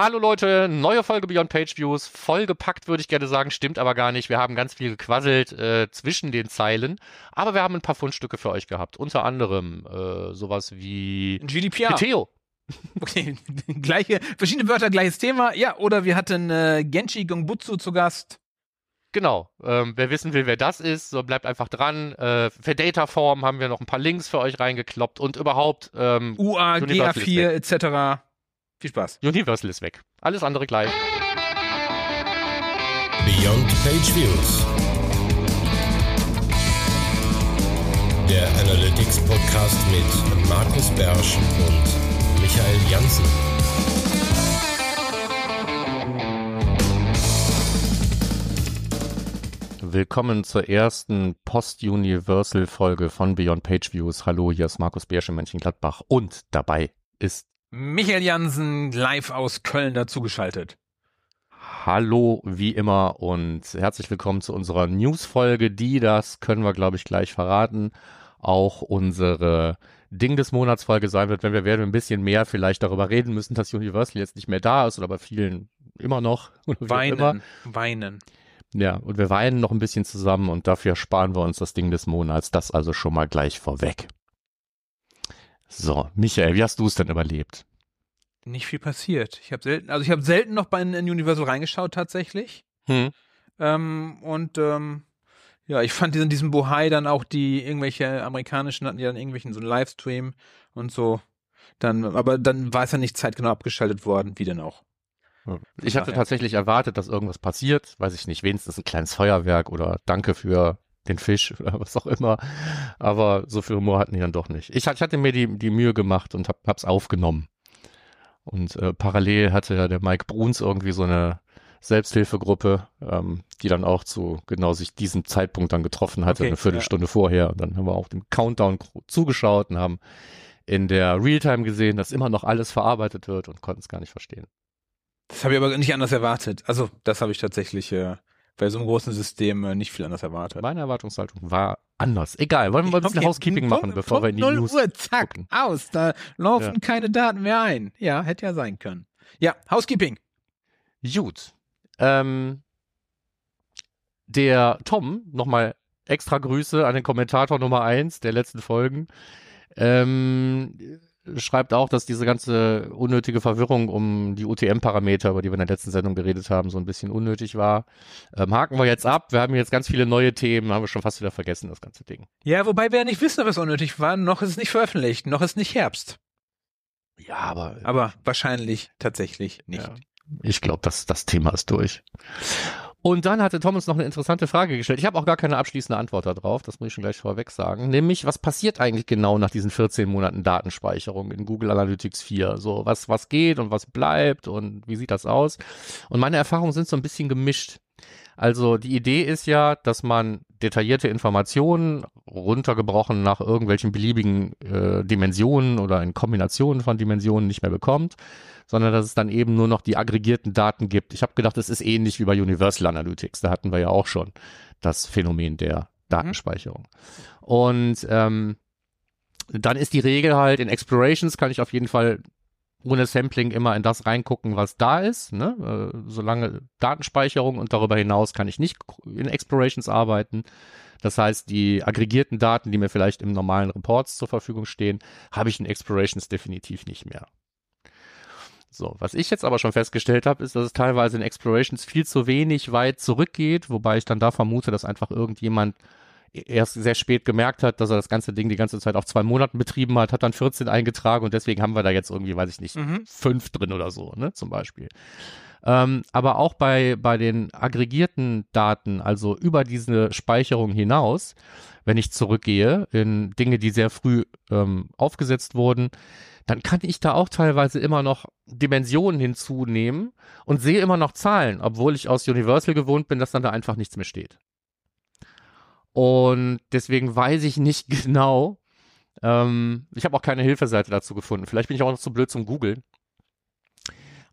Hallo Leute, neue Folge Beyond Page Views. Vollgepackt würde ich gerne sagen, stimmt aber gar nicht. Wir haben ganz viel gequasselt äh, zwischen den Zeilen, aber wir haben ein paar Fundstücke für euch gehabt. Unter anderem äh, sowas wie GDPR. Theo. Okay, gleiche, verschiedene Wörter, gleiches Thema. Ja, oder wir hatten äh, Genshi Gongbutsu zu Gast. Genau. Ähm, wer wissen will, wer das ist, so bleibt einfach dran. Äh, für Dataform haben wir noch ein paar Links für euch reingekloppt und überhaupt ähm, UA, Universal ist GA4 etc. Viel Spaß. Universal ist weg. Alles andere gleich. Beyond Page Views. Der Analytics Podcast mit Markus Bersch und Michael Janssen. Willkommen zur ersten Post-Universal-Folge von Beyond Page Views. Hallo, hier ist Markus Biersch in Mönchengladbach und dabei ist Michael Jansen live aus Köln dazugeschaltet. Hallo, wie immer und herzlich willkommen zu unserer News-Folge, die, das können wir glaube ich gleich verraten, auch unsere Ding des Monats Folge sein wird, wenn wir werden ein bisschen mehr vielleicht darüber reden müssen, dass Universal jetzt nicht mehr da ist oder bei vielen immer noch. Weinen, immer. weinen. Ja, und wir weinen noch ein bisschen zusammen und dafür sparen wir uns das Ding des Monats. Das also schon mal gleich vorweg. So, Michael, wie hast du es denn überlebt? Nicht viel passiert. Ich habe selten, also ich habe selten noch bei in Universal reingeschaut tatsächlich. Hm. Ähm, und ähm, ja, ich fand diesen, diesen Bohai dann auch die irgendwelche amerikanischen hatten ja dann irgendwelchen so einen Livestream und so. Dann, aber dann war es ja nicht zeitgenau abgeschaltet worden, wie denn auch. Ich hatte tatsächlich erwartet, dass irgendwas passiert. Weiß ich nicht, wenigstens ein kleines Feuerwerk oder Danke für den Fisch oder was auch immer. Aber so viel Humor hatten die dann doch nicht. Ich, ich hatte mir die, die Mühe gemacht und hab, hab's aufgenommen. Und äh, parallel hatte ja der Mike Bruns irgendwie so eine Selbsthilfegruppe, ähm, die dann auch zu genau sich diesem Zeitpunkt dann getroffen hatte, Okay, eine Viertelstunde vorher. Und dann haben wir auch dem Countdown zugeschaut und haben in der Realtime gesehen, dass immer noch alles verarbeitet wird und konnten es gar nicht verstehen. Das habe ich aber nicht anders erwartet. Also, das habe ich tatsächlich äh, bei so einem großen System äh, nicht viel anders erwartet. Meine Erwartungshaltung war anders. Egal, wollen wir mal ein bisschen Housekeeping machen, bevor wir in die Punkt News 0 Uhr, zack, gucken. aus. Da laufen Ja. keine Daten mehr ein. Ja, hätte ja sein können. Ja, Housekeeping. Gut. Ähm, der Tom, nochmal extra Grüße an den Kommentator Nummer eins der letzten Folgen, ähm, schreibt auch, dass diese ganze unnötige Verwirrung um die UTM-Parameter, über die wir in der letzten Sendung geredet haben, so ein bisschen unnötig war. Ähm, haken wir jetzt ab. Wir haben jetzt ganz viele neue Themen, haben wir schon fast wieder vergessen, das ganze Ding. Ja, wobei wir ja nicht wissen, ob es unnötig war. Noch ist es nicht veröffentlicht. Noch ist nicht Herbst. Ja, aber Aber wahrscheinlich tatsächlich nicht. Ja. Ich glaube, das, das Thema ist durch. Und dann hatte Tom uns noch eine interessante Frage gestellt. Ich habe auch gar keine abschließende Antwort darauf, das muss ich schon gleich vorweg sagen. Nämlich, was passiert eigentlich genau nach diesen 14 Monaten Datenspeicherung in Google Analytics 4? So, was, was geht und was bleibt und wie sieht das aus? Und meine Erfahrungen sind so ein bisschen gemischt. Also die Idee ist ja, dass man detaillierte Informationen runtergebrochen nach irgendwelchen beliebigen äh, Dimensionen oder in Kombinationen von Dimensionen nicht mehr bekommt, sondern dass es dann eben nur noch die aggregierten Daten gibt. Ich habe gedacht, es ist ähnlich wie bei Universal Analytics. Da hatten wir ja auch schon das Phänomen der Datenspeicherung. Und ähm, dann ist die Regel halt, in Explorations kann ich auf jeden Fall ohne Sampling immer in das reingucken, was da ist. Ne? Äh, solange Datenspeicherung und darüber hinaus kann ich nicht in Explorations arbeiten. Das heißt, die aggregierten Daten, die mir vielleicht im normalen Reports zur Verfügung stehen, habe ich in Explorations definitiv nicht mehr. So, was ich jetzt aber schon festgestellt habe, ist, dass es teilweise in Explorations viel zu wenig weit zurückgeht, wobei ich dann da vermute, dass einfach irgendjemand erst sehr spät gemerkt hat, dass er das ganze Ding die ganze Zeit auf zwei Monaten betrieben hat, hat dann 14 eingetragen und deswegen haben wir da jetzt irgendwie, weiß ich nicht, Mhm. fünf drin oder so, ne, zum Beispiel. Ähm, aber auch bei, bei den aggregierten Daten, also über diese Speicherung hinaus, wenn ich zurückgehe in Dinge, die sehr früh ähm, aufgesetzt wurden, dann kann ich da auch teilweise immer noch Dimensionen hinzunehmen und sehe immer noch Zahlen, obwohl ich aus Universal gewohnt bin, dass dann da einfach nichts mehr steht. Und deswegen weiß ich nicht genau, ähm, ich habe auch keine Hilfeseite dazu gefunden. Vielleicht bin ich auch noch zu blöd zum Googeln.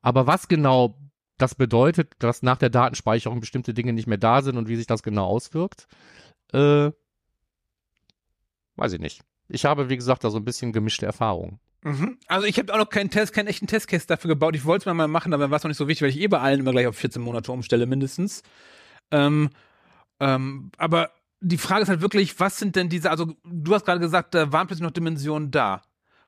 Aber was genau das bedeutet, dass nach der Datenspeicherung bestimmte Dinge nicht mehr da sind und wie sich das genau auswirkt, äh, weiß ich nicht. Ich habe, wie gesagt, da so ein bisschen gemischte Erfahrungen. Mhm. Also ich habe auch noch keinen Test, keinen echten Testcase dafür gebaut. Ich wollte es mal, mal machen, aber war es noch nicht so wichtig, weil ich eh bei allen immer gleich auf 14 Monate umstelle, mindestens. Ähm, ähm, aber die Frage ist halt wirklich, was sind denn diese, also du hast gerade gesagt, da waren plötzlich noch Dimensionen da.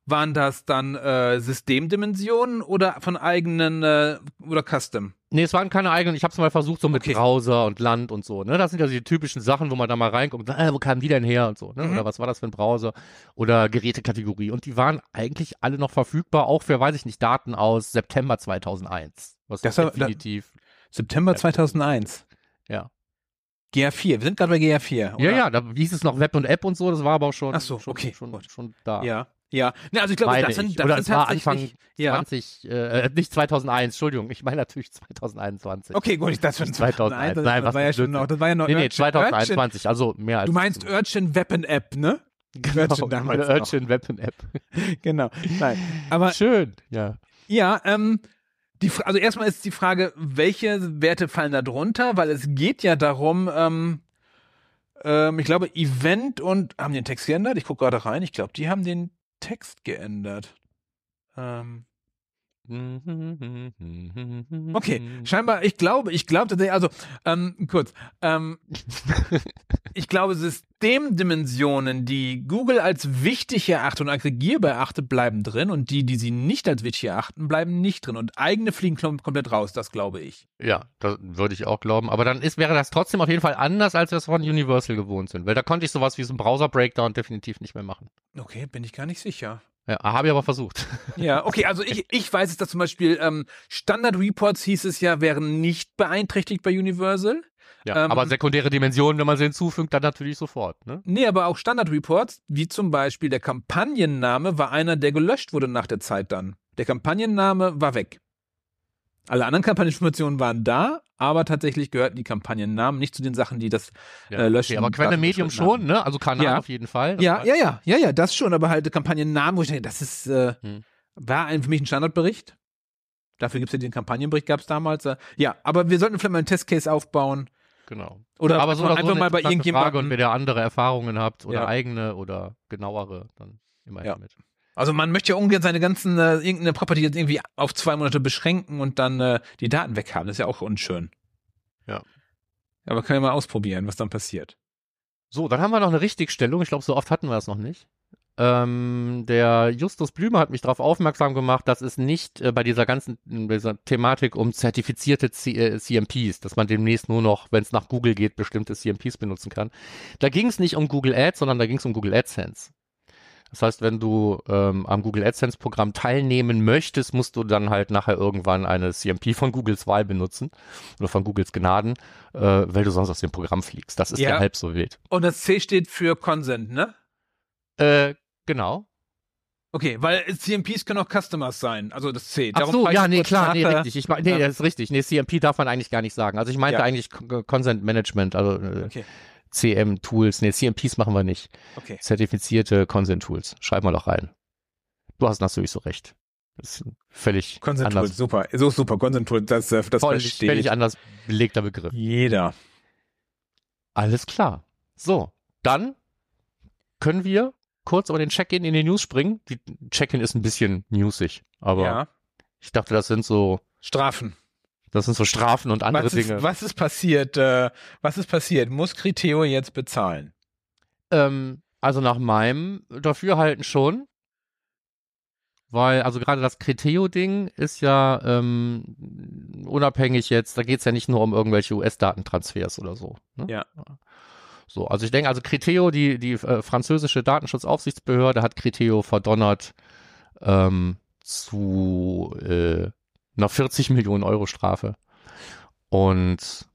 Waren das dann äh, Systemdimensionen oder von eigenen äh, oder Custom? Nee, es waren keine eigenen. Ich habe es mal versucht, so mit Okay. Browser und Land und so. Ne? Das sind ja die typischen Sachen, wo man da mal reinguckt. Äh, wo kamen die denn her und so? Ne? Mhm. Oder was war das für ein Browser? Oder Gerätekategorie. Und die waren eigentlich alle noch verfügbar, auch für, weiß ich nicht, Daten aus September 2001. Was Das war- definitiv. September 2001. Ja. GA4, wir sind gerade bei GA4. Ja, oder? ja, da hieß es noch Web und App und so. Das war aber auch schon. Ach so, schon, okay, Schon, gut. schon da. Ja, ja. Ne, also ich glaube, das sind, das Oder sind war Anfang ja. 20, äh, nicht 2001, Entschuldigung. Ich meine natürlich 2021. Okay, gut, ich dachte schon 2001. Das, Nein, das war ja schon noch, das war ja noch Nee, nee, Urchin- 2021, also mehr als. Du meinst Urchin Weapon App, ne? genau, Urchin damals eine noch. Urchin Weapon App. Genau. Nein. Aber Schön, ja. ja, ähm, die, also erstmal ist die Frage, welche Werte fallen da drunter? Weil es geht ja darum, ähm, ähm, ich glaube, Event und haben den Text geändert? Ich gucke gerade rein. Ich glaube, die haben den Text geändert. Ähm, okay, scheinbar, ich glaube, ich glaube also ähm, kurz, ähm, ich glaube, Systemdimensionen, die Google als wichtig erachtet und aggregierbar erachtet, bleiben drin und die, die sie nicht als wichtig erachten, bleiben nicht drin und eigene fliegen kom- komplett raus, das glaube ich. Ja, das würde ich auch glauben. Aber dann ist, wäre das trotzdem auf jeden Fall anders, als wir es von Universal gewohnt sind. Weil da konnte ich sowas wie so einen Browser-Breakdown definitiv nicht mehr machen. Okay, bin ich gar nicht sicher. Ja, habe ich aber versucht. Ja, okay, also ich, ich weiß es, dass zum Beispiel ähm, Standard Reports hieß es ja, wären nicht beeinträchtigt bei Universal. Ja, Ähm, aber sekundäre Dimensionen, wenn man sie hinzufügt, dann natürlich sofort. Ne? Nee, aber auch Standard Reports, wie zum Beispiel der Kampagnenname, war einer, der gelöscht wurde nach der Zeit dann. Der Kampagnenname war weg. Alle anderen Kampagneninformationen waren da, aber tatsächlich gehörten die Kampagnennamen nicht zu den Sachen, die das Ja, äh, löschen. okay, aber Quelle Medium schon, ne? Also Kanal Ja. auf jeden Fall. Ja, ja, ja, ja, ja, das schon, aber halt Kampagnennamen, wo ich denke, das ist, äh, Hm. war ein, für mich ein Standardbericht. Dafür gibt's ja den Kampagnenbericht, gab's damals. Äh, ja, aber wir sollten vielleicht mal einen Testcase aufbauen. Genau. Oder aber so einfach, oder so einfach eine mal bei irgendjemandem. Frage und wenn ihr andere Erfahrungen habt oder Ja. eigene oder genauere, dann immer Ja. mit. Also man möchte ja ungern seine ganzen, äh, irgendeine Property jetzt irgendwie auf zwei Monate beschränken und dann äh, die Daten weghaben. Das ist ja auch unschön. Ja. Aber können wir mal ausprobieren, was dann passiert. So, dann haben wir noch eine Richtigstellung. Ich glaube, so oft hatten wir das noch nicht. Ähm, der Justus Blümer hat mich darauf aufmerksam gemacht, dass es nicht äh, bei dieser ganzen dieser Thematik um zertifizierte C äh, CMPs, dass man demnächst nur noch, wenn es nach Google geht, bestimmte CMPs benutzen kann. Da ging es nicht um Google Ads, sondern da ging es um Google AdSense. Das heißt, wenn du ähm, am Google AdSense Programm teilnehmen möchtest, musst du dann halt nachher irgendwann eine CMP von Googles Wahl benutzen oder von Googles Gnaden, äh, weil du sonst aus dem Programm fliegst. Das ist Ja. halb so wild. Und das C steht für Consent, ne? Äh, genau. Okay, weil CMPs können auch Customers sein, also das C. Ach Darum so, frage ich ja, nee, klar, nee, äh, richtig. Ich mein, nee, ja. das ist richtig. Nee, CMP darf man eigentlich gar nicht sagen. Also ich meinte Ja. eigentlich Con- Consent Management, also äh, Okay, CM-Tools. Nee, CMPs machen wir nicht. okay. Zertifizierte Consent-Tools. Schreib mal doch rein. Du hast natürlich so recht. Das ist völlig Consent anders, super. So super, Consent Tool, das, äh, das völlig, versteht völlig anders belegter Begriff. jeder. Alles klar. So, dann können wir kurz über den Check-in in die News springen. Die Check-in ist ein bisschen newsig, aber ja. ich dachte, das sind so, Strafen. Das sind so Strafen und andere Was ist, Dinge. was ist passiert? Äh, was ist passiert? Muss Criteo jetzt bezahlen? Ähm, also nach meinem Dafürhalten schon. Weil, also gerade das Criteo-Ding ist ja ähm, unabhängig jetzt, da geht's ja nicht nur um irgendwelche US-Datentransfers oder so. Ne? Ja. So, also ich denke, also Criteo, die, die äh, französische Datenschutzaufsichtsbehörde, hat Criteo verdonnert ähm, zu äh, einer 40 Millionen Euro Strafe. Und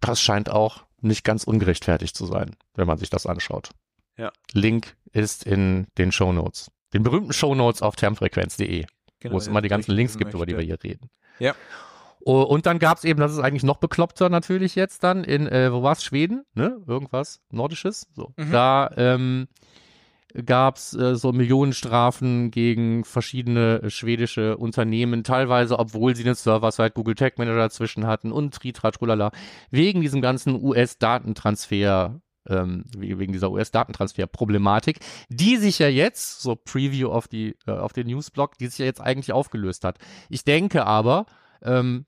das scheint auch nicht ganz ungerechtfertigt zu sein, wenn man sich das anschaut. Ja. Link ist in den Show Notes. Den berühmten Show Notes auf termfrequenz.de, Genau, wo es immer die ganzen Links gibt, über die wir möchte. hier reden. Ja. Oh, Und dann gab's eben, das ist eigentlich noch bekloppter natürlich jetzt dann in, äh, wo war's, Schweden, ne? Irgendwas Nordisches. So. Mhm. Da ähm, gab's äh, so Millionenstrafen gegen verschiedene schwedische Unternehmen, teilweise, obwohl sie eine Server-Side Google Tag Manager dazwischen hatten und Tritra Trulala, wegen diesem ganzen US-Datentransfer ähm, wegen dieser US-Datentransfer-Problematik, die sich ja jetzt, so Preview auf, die, äh, auf den Newsblog, die sich ja jetzt eigentlich aufgelöst hat. Ich denke aber, ähm,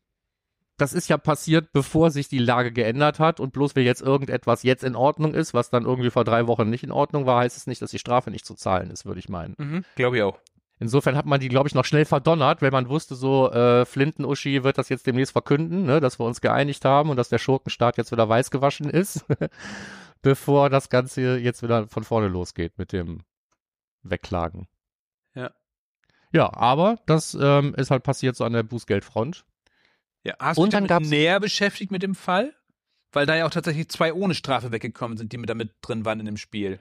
das ist ja passiert, bevor sich die Lage geändert hat und bloß weil jetzt irgendetwas jetzt in Ordnung ist, was dann irgendwie vor drei Wochen nicht in Ordnung war, heißt es nicht, dass die Strafe nicht zu zahlen ist, würde ich meinen. Mhm, Glaube ich auch. Insofern hat man die, glaube ich, noch schnell verdonnert, weil man wusste, so äh, Flinten-Uschi wird das jetzt demnächst verkünden, ne, dass wir uns geeinigt haben und dass der Schurkenstaat jetzt wieder weiß gewaschen ist, bevor das Ganze jetzt wieder von vorne losgeht mit dem Wegklagen. Ja. Ja, aber das ähm, ist halt passiert so an der Bußgeldfront. Ja, hast Und du dann dich damit näher beschäftigt mit dem Fall? Weil da ja auch tatsächlich zwei ohne Strafe weggekommen sind, die mit damit drin waren in dem Spiel.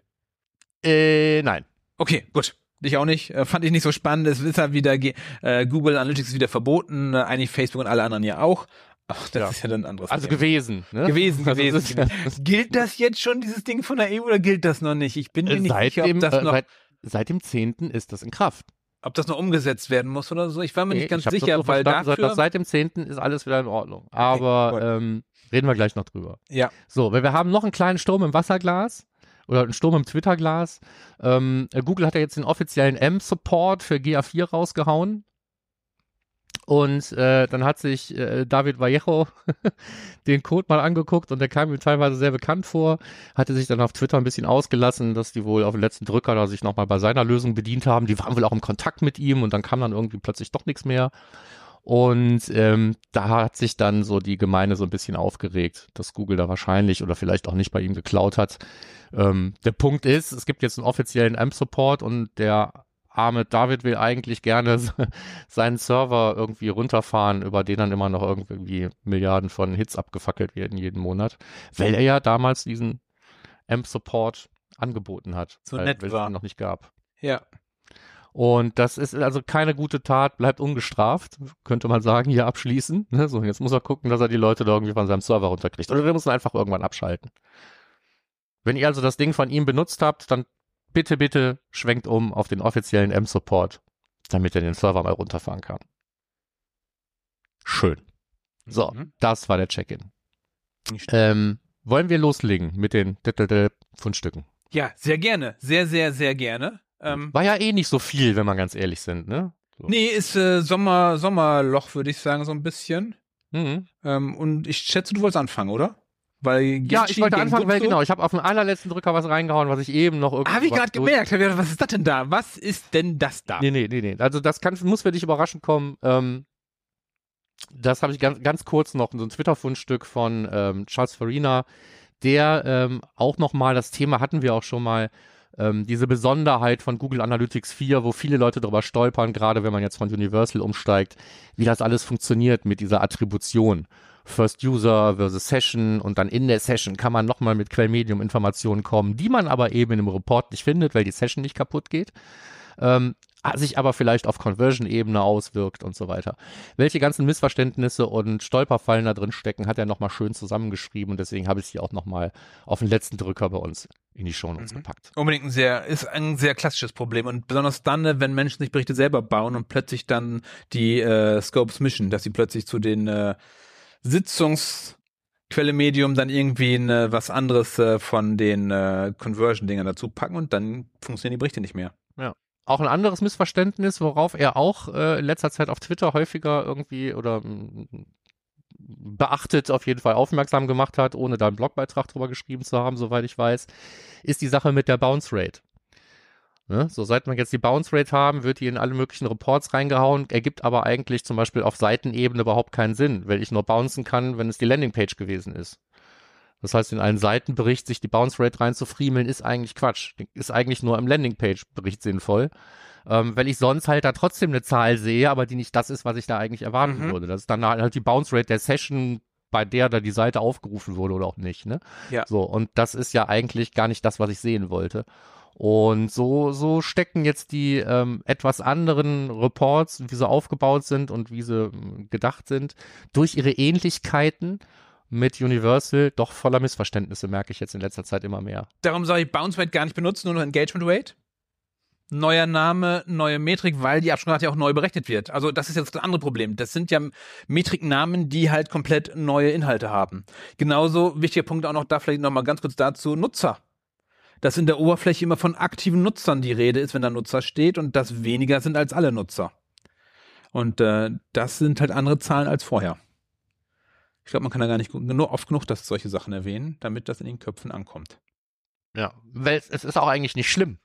Äh, nein. Okay, gut. Ich auch nicht. Äh, fand ich nicht so spannend. Es ist ja wieder, äh, Google Analytics ist wieder verboten, äh, eigentlich Facebook und alle anderen ja auch. Ach, das Ja. ist ja dann ein anderes. Also Thema. gewesen. Ne? gewesen, Also gewesen. das ja-. Gilt das jetzt schon, dieses Ding von der EU, oder gilt das noch nicht? Ich bin mir nicht seit, sicher, dem, ob das, noch, seit, seit dem 10. ist das in Kraft. Ob das noch umgesetzt werden muss oder so. Ich war mir Nee, nicht ganz sicher, so weil dafür. seit dem 10. ist alles wieder in Ordnung. Aber gut. ähm, reden wir gleich noch drüber. ja. So, weil wir haben noch einen kleinen Sturm im Wasserglas oder einen Sturm im Twitterglas. Ähm, äh, Google hat ja jetzt den offiziellen M-Support für GA4 rausgehauen. Und äh, dann hat sich äh, David Vallejo den Code mal angeguckt und der kam ihm teilweise sehr bekannt vor, hatte sich dann auf Twitter ein bisschen ausgelassen, dass die wohl auf den letzten Drücker da sich nochmal bei seiner Lösung bedient haben. Die waren wohl auch im Kontakt mit ihm und dann kam dann irgendwie plötzlich doch nichts mehr. Und ähm, da hat sich dann so die Gemeinde so ein bisschen aufgeregt, dass Google da wahrscheinlich oder vielleicht auch nicht bei ihm geklaut hat. Ähm, der Punkt ist, es gibt jetzt einen offiziellen AMP-Support und der arme David will eigentlich gerne seinen Server irgendwie runterfahren, über den dann immer noch irgendwie Milliarden von Hits abgefackelt werden jeden Monat, weil er ja damals diesen AMP-Support angeboten hat, So weil- nett weil es war. ihn noch nicht gab. Ja. Und das ist also keine gute Tat, bleibt ungestraft, könnte man sagen, hier abschließen. Ne? So, jetzt muss er gucken, dass er die Leute da irgendwie von seinem Server runterkriegt. Oder wir müssen einfach irgendwann abschalten. Wenn ihr also das Ding von ihm benutzt habt, dann bitte, bitte schwenkt um auf den offiziellen M-Support, damit er den Server mal runterfahren kann. Schön. So, Mhm. das war der Check-in. Ähm, wollen wir loslegen mit den Fundstücken? Ja, sehr gerne. Sehr, sehr, sehr gerne. Ähm, War ja eh nicht so viel, wenn wir ganz ehrlich sind, ne? So. nee, ist äh, Sommer, Sommerloch, würde ich sagen, so ein bisschen. Mhm. Ähm, und ich schätze, du wolltest anfangen, oder? Weil Ja, ich wollte anfangen, weil genau, ich habe auf den allerletzten Drücker was reingehauen, was ich eben noch irgendwie. Habe ich gerade gemerkt. Was ist das denn da? Was ist denn das da? Nee, nee, nee, nee. Also das kann, muss für dich überraschend kommen. Ähm, das habe ich ganz, ganz kurz noch, so ein Twitter-Fundstück von ähm, Charles Farina, der ähm, auch nochmal, das Thema hatten wir auch schon mal, ähm, diese Besonderheit von Google Analytics 4, wo viele Leute drüber stolpern, gerade wenn man jetzt von Universal umsteigt, wie das alles funktioniert mit dieser Attribution. First User versus Session und dann in der Session kann man nochmal mit Quellmedium-Informationen kommen, die man aber eben im Report nicht findet, weil die Session nicht kaputt geht. Ähm, sich aber vielleicht auf Conversion-Ebene auswirkt und so weiter. Welche ganzen Missverständnisse und Stolperfallen da drin stecken, hat er nochmal schön zusammengeschrieben und deswegen habe ich sie auch nochmal auf den letzten Drücker bei uns in die Shownotes Mhm. gepackt. Unbedingt ein sehr, ist ein sehr klassisches Problem und besonders dann, äh, wenn Menschen sich Berichte selber bauen und plötzlich dann die äh, Scopes mischen, dass sie plötzlich zu den äh, Sitzungsquelle Medium dann irgendwie äh, was anderes äh, von den äh, Conversion-Dingern dazu packen und dann funktionieren die Berichte nicht mehr. Auch ein anderes Missverständnis, worauf er auch äh, in letzter Zeit auf Twitter häufiger irgendwie oder mm, beachtet auf jeden Fall aufmerksam gemacht hat, ohne da einen Blogbeitrag drüber geschrieben zu haben, soweit ich weiß, ist die Sache mit der Bounce Rate. Ne? So, seit wir jetzt die Bounce Rate haben, wird die in alle möglichen Reports reingehauen, ergibt aber eigentlich zum Beispiel auf Seitenebene überhaupt keinen Sinn, weil ich nur bouncen kann, wenn es die Landingpage gewesen ist. Das heißt, in einen Seitenbericht sich die Bounce Rate reinzufriemeln, ist eigentlich Quatsch. Ist eigentlich nur im Landingpage-Bericht sinnvoll. Ähm, weil ich sonst halt da trotzdem eine Zahl sehe, aber die nicht das ist, was ich da eigentlich erwarten Mhm. würde. Das ist dann halt die Bounce Rate der Session, bei der da die Seite aufgerufen wurde oder auch nicht, ne? Ja. So, und das ist ja eigentlich gar nicht das, was ich sehen wollte. Und so, so stecken jetzt die ähm, etwas anderen Reports, wie sie aufgebaut sind und wie sie ähm, gedacht sind, durch ihre Ähnlichkeiten mit Universal doch voller Missverständnisse, merke ich jetzt in letzter Zeit immer mehr. Darum soll ich Bounce Rate gar nicht benutzen, nur noch Engagement Rate? neuer Name, neue Metrik, weil die Absprache ja auch neu berechnet wird. Also das ist jetzt das andere Problem. Das sind ja Metriknamen, die halt komplett neue Inhalte haben. Genauso wichtiger Punkt auch noch da vielleicht nochmal ganz kurz dazu, Nutzer. Dass in der Oberfläche immer von aktiven Nutzern die Rede ist, wenn da Nutzer steht und das weniger sind als alle Nutzer. Und äh, das sind halt andere Zahlen als vorher. Ich glaube, man kann da gar nicht nur oft genug das solche Sachen erwähnen, damit das in den Köpfen ankommt. Ja, weil es ist auch eigentlich nicht schlimm.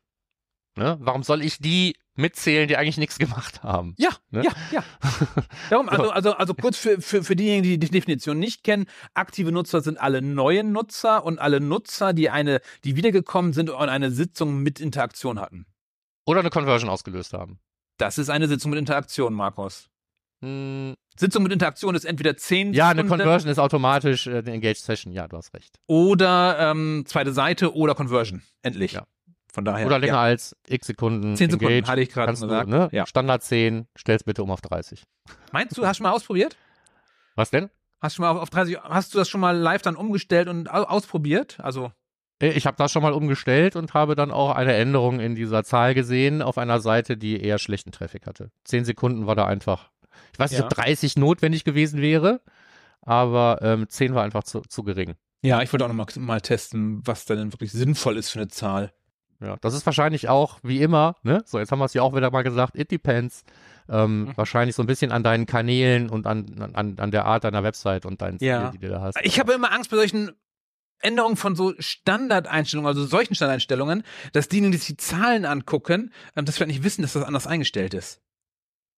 Ne? Warum soll ich die mitzählen, die eigentlich nichts gemacht haben? Ja, Ne? ja, ja. Darum, also, also, also kurz für, für, für diejenigen, die die Definition nicht kennen, aktive Nutzer sind alle neuen Nutzer und alle Nutzer, die eine, die wiedergekommen sind und eine Sitzung mit Interaktion hatten. Oder eine Conversion ausgelöst haben. Das ist eine Sitzung mit Interaktion, Markus. Hm, Sitzung mit Interaktion ist entweder 10 ja, eine Sekunden Conversion ist automatisch äh, eine Engaged Session. Ja, du hast recht. oder ähm, zweite Seite oder Conversion. Endlich. Ja. Von daher. Oder länger ja. als x Sekunden. 10 Sekunden, engaged. hatte ich gerade gesagt. ne? Ja. Standard 10, stell's bitte um auf 30. Meinst du, hast du schon mal ausprobiert? Was denn? Hast du schon mal auf, auf 30, hast du das schon mal live dann umgestellt und au- ausprobiert? Also, Äh, Ich habe das schon mal umgestellt und habe dann auch eine Änderung in dieser Zahl gesehen auf einer Seite, die eher schlechten Traffic hatte. 10 Sekunden war da einfach. Ich weiß nicht, Ja. ob 30 notwendig gewesen wäre, aber ähm, 10 war einfach zu, zu gering. ja, ich wollte auch noch mal, mal testen, was da denn wirklich sinnvoll ist für eine Zahl. Ja, das ist wahrscheinlich auch, wie immer, ne? So, jetzt haben wir es ja auch wieder mal gesagt, it depends. Ähm, Mhm. Wahrscheinlich so ein bisschen an deinen Kanälen und an, an, an der Art deiner Website und deinen Ja. Stil, die du da hast. Ich habe immer Angst bei solchen Änderungen von so Standardeinstellungen, also solchen Standardeinstellungen, dass diejenigen, die sich die Zahlen angucken, ähm, das vielleicht nicht wissen, dass das anders eingestellt ist.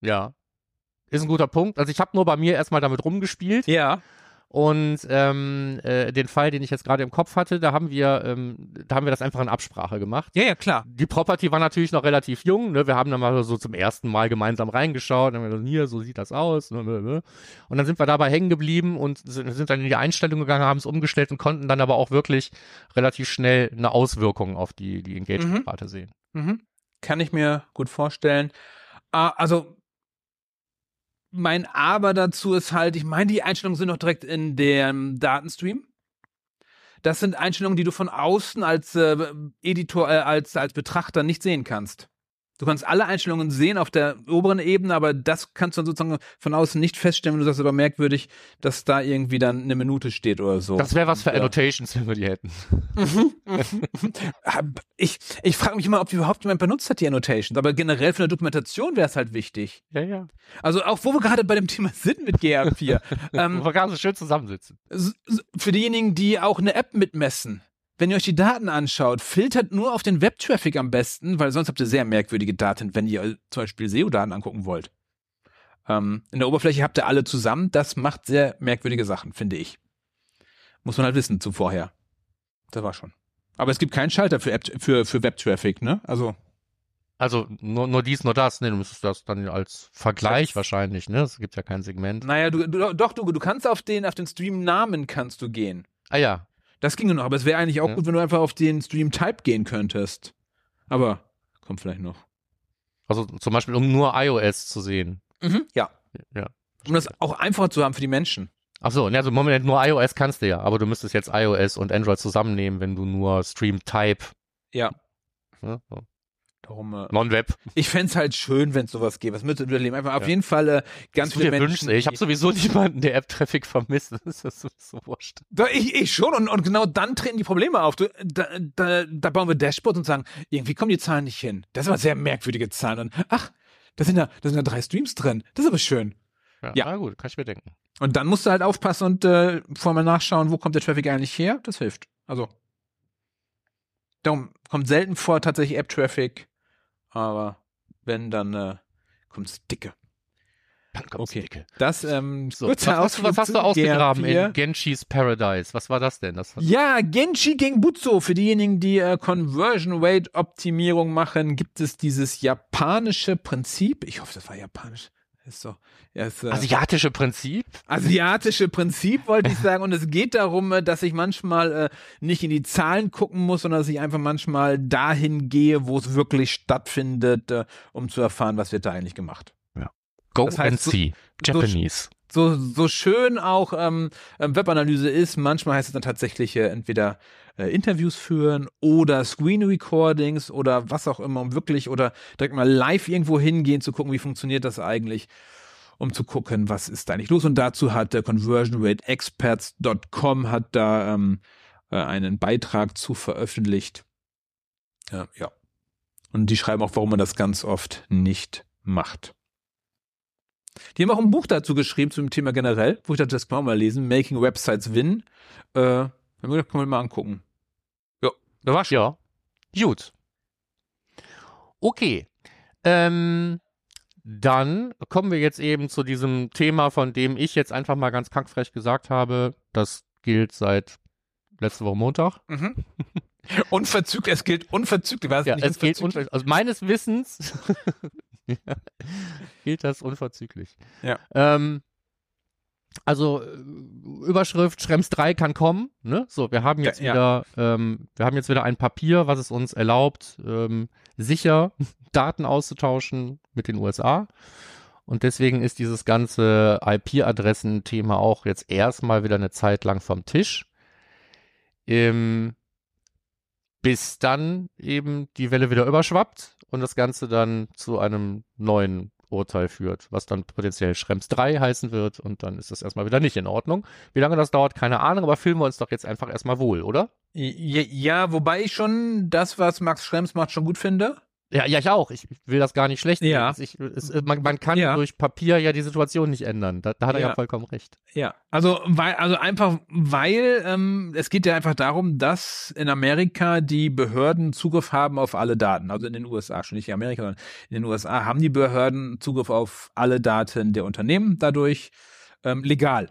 Ja. Ist ein guter Punkt. Also ich habe nur bei mir erstmal damit rumgespielt Ja. Und ähm, äh, den Fall, den ich jetzt gerade im Kopf hatte, da haben wir, ähm, da haben wir das einfach in Absprache gemacht. Ja, ja, klar. Die Property war natürlich noch relativ jung, ne? Wir haben dann mal so zum ersten Mal gemeinsam reingeschaut, und haben gesagt, hier, so sieht das aus. Ne. Und dann sind wir dabei hängen geblieben und sind, sind dann in die Einstellung gegangen, haben es umgestellt und konnten dann aber auch wirklich relativ schnell eine Auswirkung auf die, die Engagement-Rate sehen. Mhm. Kann ich mir gut vorstellen. Ah, also, mein Aber dazu ist halt, ich meine, die Einstellungen sind noch direkt in dem Datenstream. Das sind Einstellungen, die du von außen als äh, Editor, äh, als, als Betrachter nicht sehen kannst. Du kannst alle Einstellungen sehen auf der oberen Ebene, aber das kannst du dann sozusagen von außen nicht feststellen, wenn du sagst, aber merkwürdig, dass da irgendwie dann eine Minute steht oder so. Das wäre was für Ja. Annotations, wenn wir die hätten. Hab- ich ich frage mich immer, ob überhaupt jemand benutzt hat, die Annotations. Aber generell für eine Dokumentation wäre es halt wichtig. Ja, ja. Also auch wo wir gerade bei dem Thema sind mit GR4. ähm, Wo wir gerade so schön zusammensitzen. für diejenigen, die auch eine App mitmessen. Wenn ihr euch die Daten anschaut, filtert nur auf den Web-Traffic am besten, weil sonst habt ihr sehr merkwürdige Daten, wenn ihr zum Beispiel SEO-Daten angucken wollt. Ähm, in der Oberfläche habt ihr alle zusammen. Das macht sehr merkwürdige Sachen, finde ich. Muss man halt wissen zu vorher. Das war schon. Aber es gibt keinen Schalter für, App, für, für Web-Traffic, ne? Also, Also nur, nur dies, nur das. Nee, du müsstest das dann als Vergleich wahrscheinlich, ne? Es gibt ja kein Segment. naja, du, du, doch, du, du kannst auf den, auf den Stream-Namen kannst du gehen. Ah ja. Das ginge noch, aber es wäre eigentlich auch Ja. gut, wenn du einfach auf den Stream-Type gehen könntest. Aber kommt vielleicht noch. Also zum Beispiel, um nur iOS zu sehen. Ja. Ja. Um das auch einfacher zu haben für die Menschen. Ach so, ne, also Moment nur iOS kannst du ja, aber du müsstest jetzt iOS und Android zusammennehmen, wenn du nur Stream Type, Ja. ne? so. Darum, äh, Non-Web. ich fände es halt schön, wenn es sowas gäbe. Das müsste überleben. Einfach auf Ja. jeden Fall äh, ganz viele Menschen. wünschst, ey. Ich habe sowieso niemanden, der App-Traffic vermisst. Das ist so, so wurscht. Doch, ich, ich schon. Und, und genau dann treten die Probleme auf. Du, da, da, da bauen wir Dashboards und sagen, irgendwie kommen die Zahlen nicht hin. Das sind aber sehr merkwürdige Zahlen. Und ach, da sind ja, da sind ja drei Streams drin. Das ist aber schön. Ja, Ja. Gut, kann ich mir denken. Und dann musst du halt aufpassen und äh, vorher mal nachschauen, wo kommt der Traffic eigentlich her. Das hilft. Also. Darum kommt selten vor tatsächlich App-Traffic. Aber wenn, dann äh, kommt's dicke. Dann kommt's Okay. dicke. Das, ähm, So, was, hast du, was hast du ausgegraben GR4. in Genshi's Paradise? Was war das denn? Das Ja, Genshi Genbutsu. Für diejenigen, die äh, Conversion Rate Optimierung machen, gibt es dieses japanische Prinzip. Ich hoffe, das war japanisch. Ist so. Ja, ist, äh, Asiatische Prinzip? asiatische Prinzip, wollte ich sagen. Und es geht darum, äh, dass ich manchmal äh, nicht in die Zahlen gucken muss, sondern dass ich einfach manchmal dahin gehe, wo es wirklich stattfindet, äh, um zu erfahren, was wird da eigentlich gemacht. Go Das heißt, and so- see. Japanese. so, so schön auch ähm, ähm, Webanalyse ist, manchmal heißt es dann tatsächlich äh, entweder äh, Interviews führen oder Screen Recordings oder was auch immer, um wirklich oder direkt mal live irgendwo hingehen, zu gucken, wie funktioniert das eigentlich, um zu gucken, was ist da eigentlich los. Und dazu hat der ConversionRateExperts.com hat da ähm, äh, einen Beitrag zu veröffentlicht. Ja, ja. Und die schreiben auch, warum man das ganz oft nicht macht. Die haben auch ein Buch dazu geschrieben zum Thema generell, wo ich dachte, das kann man mal lesen, Making Websites Win. Äh, gedacht, kann man mal angucken. Ja, da war schon. Ja. Gut. Okay. Ähm, dann kommen wir jetzt eben zu diesem Thema, von dem ich jetzt einfach mal ganz kackfrech gesagt habe, das gilt seit letzte Woche Montag. Mhm. Unverzüglich, es gilt unverzüglich. War Ja, nicht es gilt unverzüglich? unver also meines Wissens ja, gilt das unverzüglich. Ja. Ähm, also äh, Überschrift Schrems 3 kann kommen. Ne? So, wir haben jetzt Ja, wieder, ähm, wir haben jetzt wieder ein Papier, was es uns erlaubt, ähm, sicher Daten auszutauschen mit den USA. Und deswegen ist dieses ganze IP-Adressen-Thema auch jetzt erstmal wieder eine Zeit lang vom Tisch. Ähm, bis dann eben die Welle wieder überschwappt und das Ganze dann zu einem neuen Urteil führt, was dann potenziell Schrems 3 heißen wird und dann ist das erstmal wieder nicht in Ordnung. Wie lange das dauert, keine Ahnung, aber fühlen wir uns doch jetzt einfach erstmal wohl, oder? Ja, wobei ich schon das, was Max Schrems macht, schon gut finde. Ja, ja, ich auch. Ich will das gar nicht schlecht sehen. Ja. Ich, es, man, man kann Ja. durch Papier ja die Situation nicht ändern. Da, da hat er ja Ja. vollkommen recht. Ja, also weil, also einfach, weil ähm, es geht ja einfach darum, dass in Amerika die Behörden Zugriff haben auf alle Daten. Also in den USA, schon nicht in Amerika, sondern in den USA haben die Behörden Zugriff auf alle Daten der Unternehmen dadurch ähm, legal.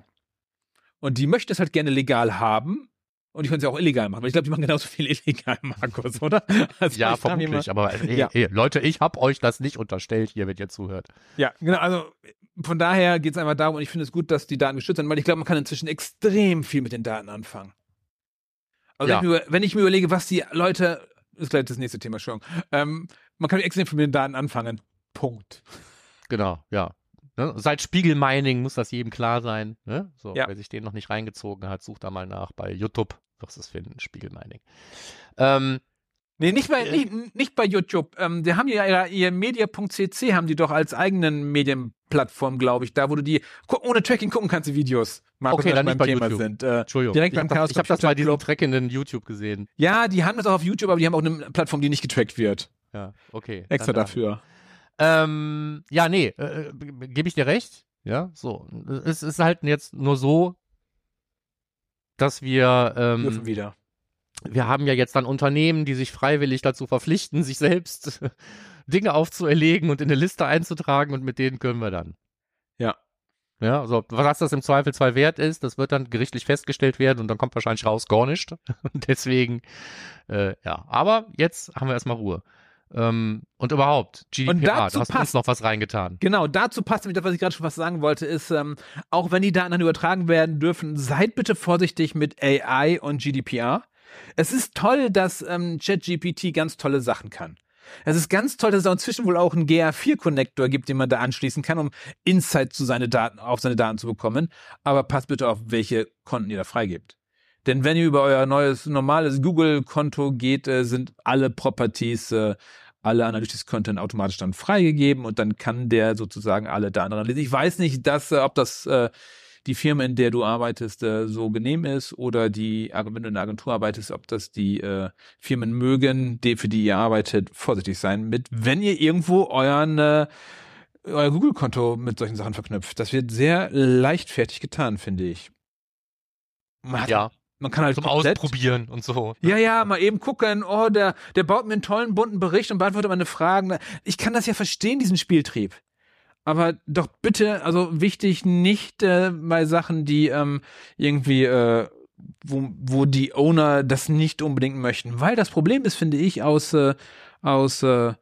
Und die möchten es halt gerne legal haben. Und die können es ja auch illegal machen. Ich glaube, die machen genauso viel illegal, Markus, oder? Also Ja, ich vermutlich. Aber äh, Ja. hey, Leute, ich habe euch das nicht unterstellt, hier, wenn ihr zuhört. Ja, genau. Also von daher geht es einfach darum, und ich finde es gut, dass die Daten geschützt sind, weil ich glaube, man kann inzwischen extrem viel mit den Daten anfangen. Also Ja. wenn, ich mir, wenn ich mir überlege, was die Leute, das ist gleich das nächste Thema, Entschuldigung, ähm, man kann extrem viel mit den Daten anfangen. Punkt. Genau, ja. Ne? Seit Spiegelmining muss das jedem klar sein. Ne? So, Ja. wer sich den noch nicht reingezogen hat, sucht da mal nach bei YouTube. Wirst es finden, Spiegelmining. Ähm, Nee, nicht bei, Äh. nicht, nicht bei YouTube. Ähm, die haben ja ihr, ihr Media.cc haben die doch als eigenen Medienplattform, glaube ich, da wo du die ohne Tracking gucken kannst, die Videos. Markus, Okay, dann nicht bei Thema YouTube. sind. Äh, Entschuldigung. Direkt ich beim habe das, Chaos ich hab das bei diesem Club. trackenden YouTube gesehen. ja, die haben das auch auf YouTube, aber die haben auch eine Plattform, die nicht getrackt wird. Ja, okay. Extra dafür. Ähm, ja, nee, äh, gebe ich dir recht. Ja, so. Es ist halt jetzt nur so, dass wir, Dürfen ähm, wieder. wir haben ja jetzt dann Unternehmen, die sich freiwillig dazu verpflichten, sich selbst Dinge aufzuerlegen und in eine Liste einzutragen und mit denen können wir dann. Ja. Ja, also was das im Zweifelsfall wert ist, das wird dann gerichtlich festgestellt werden und dann kommt wahrscheinlich raus gar nicht. Und deswegen, äh, ja. Aber jetzt haben wir erstmal Ruhe. Ähm, und überhaupt, GDPR, Und dazu du hast passt- noch was reingetan. Genau, dazu passt nämlich das, was ich gerade schon fast sagen wollte, ist, ähm, auch wenn die Daten dann übertragen werden dürfen, seid bitte vorsichtig mit AI und GDPR. Es ist toll, dass ähm, ChatGPT ganz tolle Sachen kann. Es ist ganz toll, dass es inzwischen wohl auch einen GA4-Connector gibt, den man da anschließen kann, um Insight zu seine Daten, auf seine Daten zu bekommen. Aber passt bitte auf, welche Konten ihr da freigebt. Denn wenn ihr über euer neues, normales Google-Konto geht, äh, sind alle Properties, äh, alle Analytics-Content automatisch dann freigegeben und dann kann der sozusagen alle Daten analysieren. Ich weiß nicht, dass, äh, ob das äh, die Firma, in der du arbeitest, äh, so genehm ist oder die, wenn du in einer Agentur arbeitest, ob das die Firmen mögen, die, für die ihr arbeitet, vorsichtig sein mit, wenn ihr irgendwo euren euer Google-Konto mit solchen Sachen verknüpft. Das wird sehr leichtfertig getan, finde ich. Man, hat, Ja, man kann halt zum komplett- Ausprobieren und so. ja, ja, mal eben gucken, oh, der, der baut mir einen tollen bunten Bericht und beantwortet meine Fragen. Ich kann das ja verstehen, diesen Spieltrieb. Aber doch bitte, also wichtig, nicht äh, bei Sachen, die ähm, irgendwie, äh, wo, wo die Owner das nicht unbedingt möchten. Weil das Problem ist, finde ich, aus, äh, aus, äh,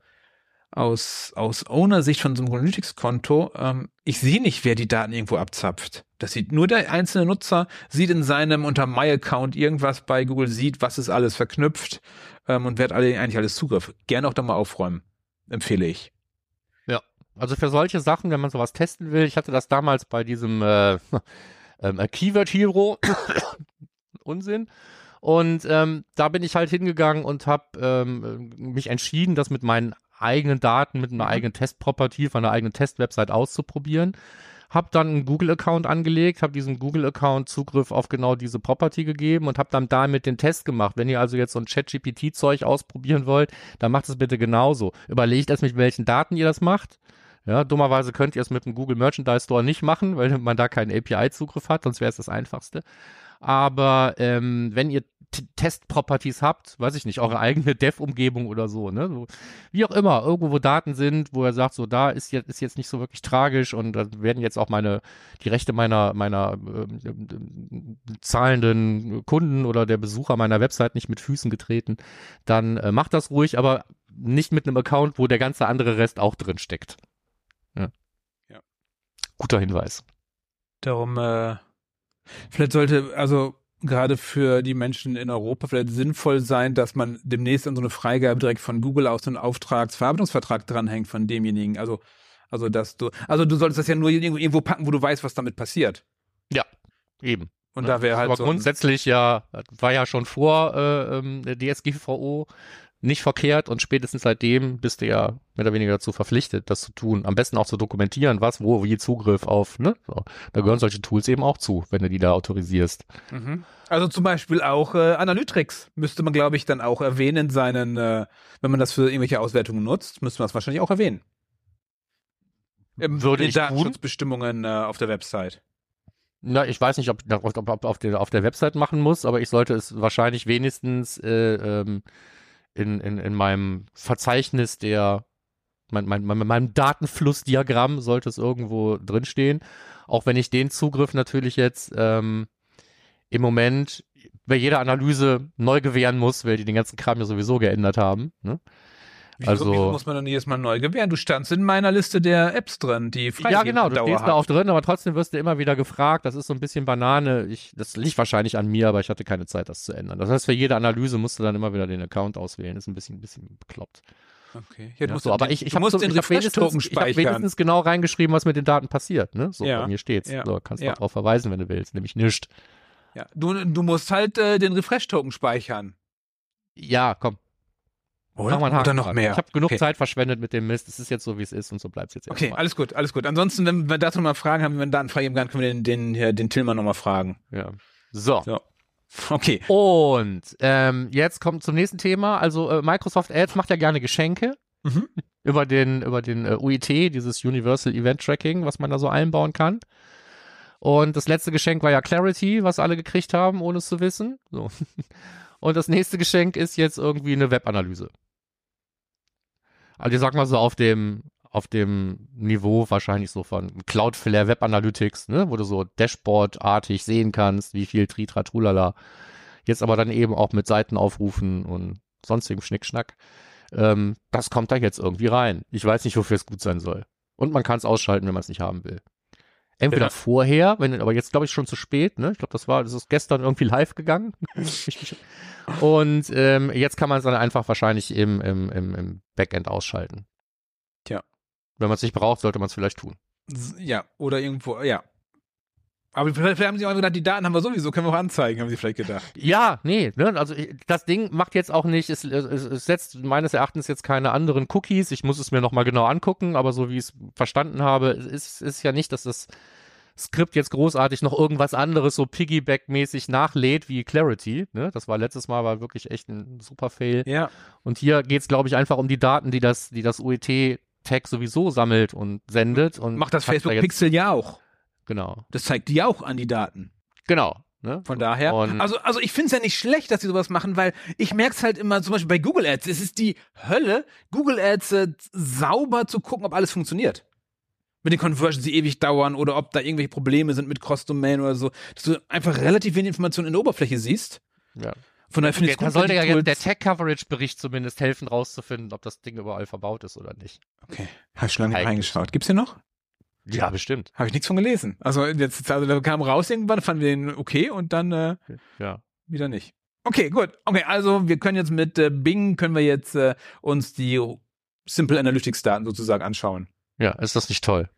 aus, aus Owner-Sicht von so einem Analytics-Konto, ähm, ich sehe nicht, wer die Daten irgendwo abzapft. Das sieht nur der einzelne Nutzer, sieht in seinem unter My-Account irgendwas bei Google, sieht, was ist alles verknüpft ähm, und hat alle, eigentlich alles Zugriff. Gerne auch da mal aufräumen, empfehle ich. Also für solche Sachen, wenn man sowas testen will, ich hatte das damals bei diesem äh, ähm, Keyword Hero Unsinn. Und ähm, da bin ich halt hingegangen und habe ähm, mich entschieden, das mit meinen eigenen Daten, mit einer Mhm. eigenen Testproperty von einer eigenen Testwebsite auszuprobieren. Hab dann einen Google-Account angelegt, habe diesem Google-Account Zugriff auf genau diese Property gegeben und habe dann damit den Test gemacht. Wenn ihr also jetzt so ein Chat-GPT-Zeug ausprobieren wollt, dann macht es bitte genauso. Überlegt erst mit welchen Daten ihr das macht. Ja, dummerweise könnt ihr es mit dem Google Merchandise Store nicht machen, weil man da keinen API-Zugriff hat, sonst wäre es das einfachste. Aber ähm, wenn ihr Test-Properties habt, weiß ich nicht, eure eigene Dev-Umgebung oder so, ne? So, wie auch immer, irgendwo, wo Daten sind, wo er sagt, so, da ist jetzt, ist jetzt nicht so wirklich tragisch und da werden jetzt auch meine, die Rechte meiner, meiner ähm, zahlenden Kunden oder der Besucher meiner Website nicht mit Füßen getreten, dann äh, macht das ruhig, aber nicht mit einem Account, wo der ganze andere Rest auch drin steckt. Ja. Ja. Guter Hinweis. Darum, äh, vielleicht sollte, also gerade für die Menschen in Europa vielleicht sinnvoll sein, dass man demnächst an so eine Freigabe direkt von Google aus einen Auftragsverarbeitungsvertrag dranhängt von demjenigen. Also, also dass du, also du solltest das ja nur irgendwo, packen, wo du weißt, was damit passiert. Eben. Und da wäre halt Aber so. grundsätzlich ja, war ja schon vor äh, ähm, der DSGVO nicht verkehrt und spätestens seitdem bist du ja mehr oder weniger dazu verpflichtet, das zu tun. Am besten auch zu dokumentieren, was, wo, wie Zugriff auf, ne? So. Da gehören solche Tools eben auch zu, wenn du die da autorisierst. Mhm. Also zum Beispiel auch äh, Analytics müsste man, glaube ich, dann auch erwähnen in seinen, äh, wenn man das für irgendwelche Auswertungen nutzt, müsste man das wahrscheinlich auch erwähnen. Ähm, Würde in ich. Datenschutzbestimmungen äh, auf der Website. Na, ich weiß nicht, ob, ob, ob, ob auf, der, auf der Website machen muss, aber ich sollte es wahrscheinlich wenigstens äh, ähm, in, in, in meinem Verzeichnis der, mein, mein, mein, meinem Datenflussdiagramm sollte es irgendwo drinstehen. Auch wenn ich den Zugriff natürlich jetzt ähm, im Moment bei jeder Analyse neu gewähren muss, weil die den ganzen Kram ja sowieso geändert haben. Ne? Wieso, Also- wieso muss man dann jedes Mal neu gewähren? Du standst in meiner Liste der Apps drin, die frei Ja, genau, du stehst da auch drin, aber trotzdem wirst du immer wieder gefragt. Das ist so ein bisschen Banane. Ich, das liegt wahrscheinlich an mir, aber ich hatte keine Zeit, das zu ändern. Das heißt, für jede Analyse musst du dann immer wieder den Account auswählen. ist ein bisschen, ein bisschen bekloppt. Okay. Ja, Ja, so, aber ich, ich habe so, den ich hab Refresh-Token wenigstens, ich hab speichern. wenigstens genau reingeschrieben, was mit den Daten passiert. Ne? So, Ja. bei mir steht's. Ja. So, kannst du Ja. darauf verweisen, wenn du willst. Nämlich nicht. Ja, du, du musst halt äh, den Refresh-Token speichern. Ja, komm. Oder? Mach einen Oder noch dran. mehr. Ich habe genug okay. Zeit verschwendet mit dem Mist. Es ist jetzt so, wie es ist und so bleibt's jetzt Okay, alles gut, alles gut. Ansonsten, wenn wir dazu mal Fragen haben, wie man Daten freigeben kann, können wir den, den, hier, den Tillmann nochmal fragen. Ja. So. So. Okay. Und ähm, jetzt kommt zum nächsten Thema. Also äh, Microsoft Ads macht ja gerne Geschenke Mhm. über den über den äh, UIT, dieses Universal Event Tracking, was man da so einbauen kann. Und das letzte Geschenk war ja Clarity, was alle gekriegt haben, ohne es zu wissen. So. Und das nächste Geschenk ist jetzt irgendwie eine Webanalyse. Also ich sag mal so auf dem auf dem Niveau wahrscheinlich so von Cloudflare Web Analytics, ne, wo du so Dashboard-artig sehen kannst, wie viel Tritra Trulala. Jetzt aber dann eben auch mit Seitenaufrufen und sonstigem Schnickschnack. Ähm, das kommt da jetzt irgendwie rein. Ich weiß nicht, wofür es gut sein soll. Und man kann es ausschalten, wenn man es nicht haben will. Entweder Ja. vorher, wenn, aber jetzt glaube ich schon zu spät, ne? Ich glaube, das war, das ist gestern irgendwie live gegangen. Und ähm, jetzt kann man es dann einfach wahrscheinlich im, im, im, im Backend ausschalten. Tja. Wenn man es nicht braucht, sollte man es vielleicht tun. Ja, oder irgendwo, ja. Aber vielleicht, vielleicht haben sie auch gedacht, die Daten haben wir sowieso, können wir auch anzeigen, haben sie vielleicht gedacht. Ja, nee, ne, also ich- das Ding macht jetzt auch nicht, es, es, es setzt meines Erachtens jetzt keine anderen Cookies. Ich muss es mir nochmal genau angucken, aber so wie ich es verstanden habe, es ist, ist ja nicht, dass das Skript jetzt großartig noch irgendwas anderes so Piggyback-mäßig nachlädt wie Clarity. Ne? Das war letztes Mal war wirklich echt ein super Fail. Ja. Und hier geht's, glaube ich, einfach um die Daten, die das, die das UET-Tag sowieso sammelt und sendet. Und Macht das da Facebook Pixel ja auch. Genau, Das zeigt die auch an die Daten. genau. Ne? Von daher. Und- also, also ich finde es ja nicht schlecht, dass sie sowas machen, weil ich merke es halt immer, zum Beispiel bei Google Ads, es ist die Hölle, Google Ads äh, sauber zu gucken, ob alles funktioniert. Mit den Conversions, die ewig dauern oder ob da irgendwelche Probleme sind mit Cross-Domain oder so, dass du einfach relativ wenig Informationen in der Oberfläche siehst. ja. Von daher finde ich Da es gut, sollte wenn ja der Tech-Coverage-Bericht zumindest helfen, rauszufinden, ob das Ding überall verbaut ist oder nicht. Okay, habe ich schon lange nicht reingeschaut. Gibt's hier noch? Ja, bestimmt. Habe ich nichts von gelesen. Also jetzt, also da kam raus irgendwann, fanden wir den okay und dann äh, Ja. wieder nicht. Okay, gut. Okay, also wir können jetzt mit äh, Bing können wir jetzt äh, uns die Simple Analytics Daten sozusagen anschauen. Ja, ist das nicht toll?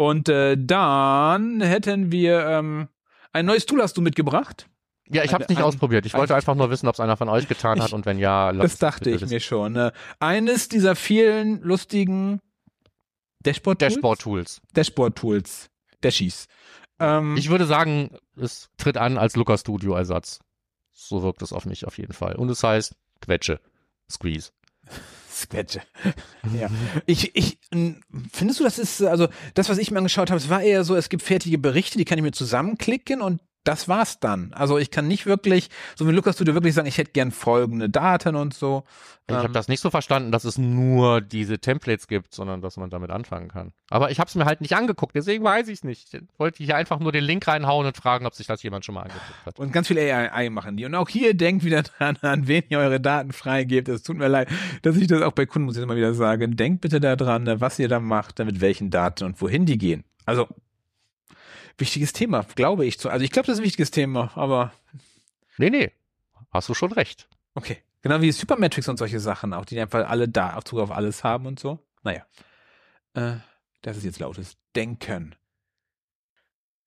Und äh, dann hätten wir ähm, ein neues Tool hast du mitgebracht. Ja, ich habe es nicht Ein- ausprobiert. Ich wollte ein- einfach nur wissen, ob es einer von euch getan hat Ich- und wenn ja, Das dachte ich mir schon. Ne? Eines dieser vielen lustigen Dashboard-Tools. Dashboard-Tools. Dashboard-Tools. Dashies. Ähm, Ich würde sagen, es tritt an als Looker Studio Ersatz. So wirkt es auf mich auf jeden Fall. Und es heißt Quetsche. Squeeze. Squetsche. ja. Ich, ich, findest du, das ist, also, das, was ich mir angeschaut habe, es war eher so, es gibt fertige Berichte, die kann ich mir zusammenklicken und das war's dann. Also, ich kann nicht wirklich, so wie Lukas Studio wirklich sagen, ich hätte gern folgende Daten und so. Ich habe Ähm, das nicht so verstanden, dass es nur diese Templates gibt, sondern dass man damit anfangen kann. Aber ich habe es mir halt nicht angeguckt, deswegen weiß ich es nicht. Ich wollte hier einfach nur den Link reinhauen und fragen, ob sich das jemand schon mal angeguckt hat. Und ganz viel AI machen die. Und auch hier denkt wieder dran, an wen ihr eure Daten freigebt. Es tut mir leid, dass ich das auch bei Kunden, muss ich immer wieder sagen. Denkt bitte daran, was ihr da macht, mit welchen Daten und wohin die gehen. Also, wichtiges Thema, glaube ich. Also, ich glaube, das ist ein wichtiges Thema, aber Nee, nee. Hast du schon recht. okay. Genau wie Supermetrics und solche Sachen auch, die einfach alle da auf Zugriff auf alles haben und so. Naja. Äh, das ist jetzt lautes Denken.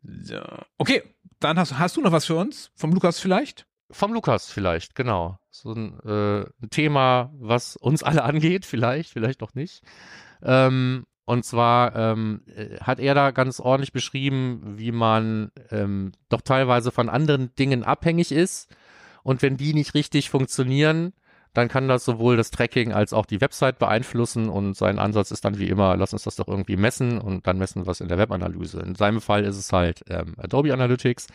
So. Okay, dann hast, hast du noch was für uns? Vom Lukas vielleicht? Vom Lukas vielleicht, genau. So ein, äh, ein Thema, was uns alle angeht, vielleicht, vielleicht auch nicht. Ähm, und zwar ähm, äh, hat er da ganz ordentlich beschrieben, wie man ähm, doch teilweise von anderen Dingen abhängig ist. Und wenn die nicht richtig funktionieren, dann kann das sowohl das Tracking als auch die Website beeinflussen. Und sein Ansatz ist dann wie immer, lass uns das doch irgendwie messen und dann messen wir es in der Webanalyse. In seinem Fall ist es halt ähm, Adobe Analytics.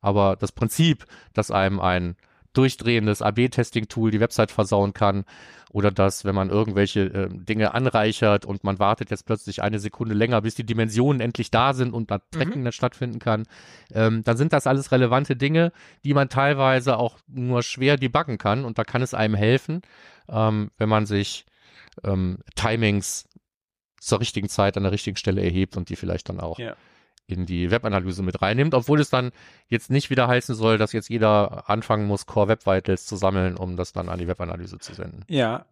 Aber das Prinzip, dass einem ein durchdrehendes AB-Testing-Tool die Website versauen kann oder dass, wenn man irgendwelche äh, Dinge anreichert und man wartet jetzt plötzlich eine Sekunde länger, bis die Dimensionen endlich da sind und da Tracking dann stattfinden kann, ähm, dann sind das alles relevante Dinge, die man teilweise auch nur schwer debuggen kann und da kann es einem helfen, ähm, wenn man sich ähm, Timings zur richtigen Zeit an der richtigen Stelle erhebt und die vielleicht dann auch Ja. In die Webanalyse mit reinnimmt, obwohl es dann jetzt nicht wieder heißen soll, dass jetzt jeder anfangen muss, Core Web Vitals zu sammeln, um das dann an die Webanalyse zu senden. Ja.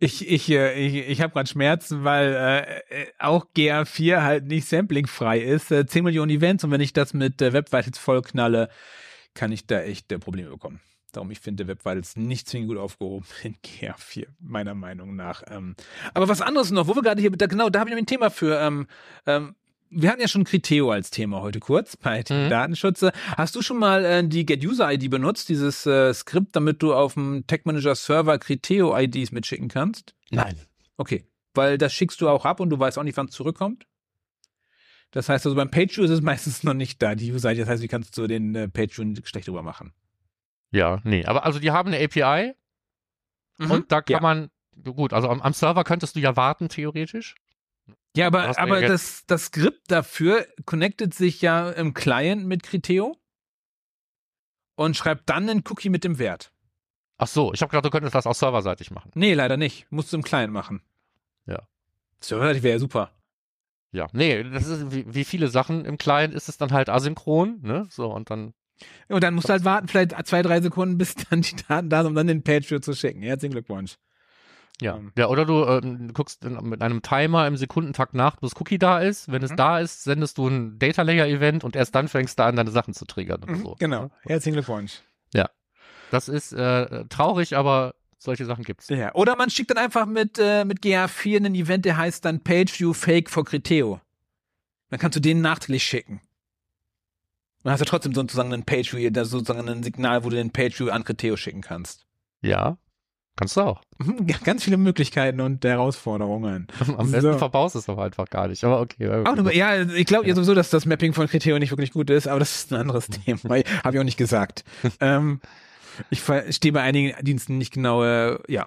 Ich, ich, äh, ich, ich habe gerade Schmerzen, weil äh, äh, auch GA4 halt nicht samplingfrei ist. Äh, 10 Millionen Events und wenn ich das mit äh, Web Vitals vollknalle, kann ich da echt äh, Probleme bekommen. Darum, ich finde Web Vitals nicht zwingend gut aufgehoben in GA4, meiner Meinung nach. Ähm, aber was anderes noch, wo wir gerade hier, da, genau, da habe ich noch ein Thema für. Ähm, ähm, wir hatten ja schon Criteo als Thema heute kurz bei dem Mhm. Datenschutz. Hast du schon mal äh, die Get User ID benutzt, dieses äh, Skript, damit du auf dem Tech Manager Server Criteo IDs mitschicken kannst? Nein. Okay, weil das schickst du auch ab und du weißt auch nicht, wann es zurückkommt. Das heißt also beim PageView ist es meistens noch nicht da, die User ID. Das heißt, wie kannst du den äh, PageView schlecht drüber machen? Ja, nee. Aber also die haben eine API und da kann ja. man, gut, also am, am Server könntest du ja warten, theoretisch. Ja, aber, aber das, das Skript dafür connectet sich ja im Client mit Criteo und schreibt dann einen Cookie mit dem Wert. Ach so, ich habe gedacht, du könntest das auch serverseitig machen. Nee, leider nicht. Musst du im Client machen. Ja. Serverseitig wäre ja super. Ja, nee, das ist wie, wie viele Sachen im Client ist es dann halt asynchron, ne? So, und dann, Und dann musst du halt warten, vielleicht zwei, drei Sekunden, bis dann die Daten da sind, um dann den Pageview zu schicken. Herzlichen Glückwunsch. Ja. Ähm. Ja, oder du ähm, guckst in, mit einem Timer im Sekundentakt nach, bis Cookie da ist. Wenn es Mhm. da ist, sendest du ein Data Layer Event und erst dann fängst du an, deine Sachen zu triggern Mhm, so. Genau. Herzlichen Glückwunsch. Das ist äh, traurig, aber solche Sachen gibt's. Ja. Oder man schickt dann einfach mit, äh, mit GA4 einen Event, der heißt dann PageView Fake for Criteo. Dann kannst du den nachträglich schicken. Dann hast du trotzdem sozusagen einen PageView, sozusagen ein Signal, wo du den PageView an Criteo schicken kannst. Ja, kannst du auch. Ganz viele Möglichkeiten und Herausforderungen. Am besten So. verbaust es aber einfach gar nicht. Aber okay. Auch ja, ich glaube ja sowieso, dass das Mapping von Criteo nicht wirklich gut ist, aber das ist ein anderes. Thema. Habe ich auch nicht gesagt. ähm, ich verstehe bei einigen Diensten nicht genau, äh, ja,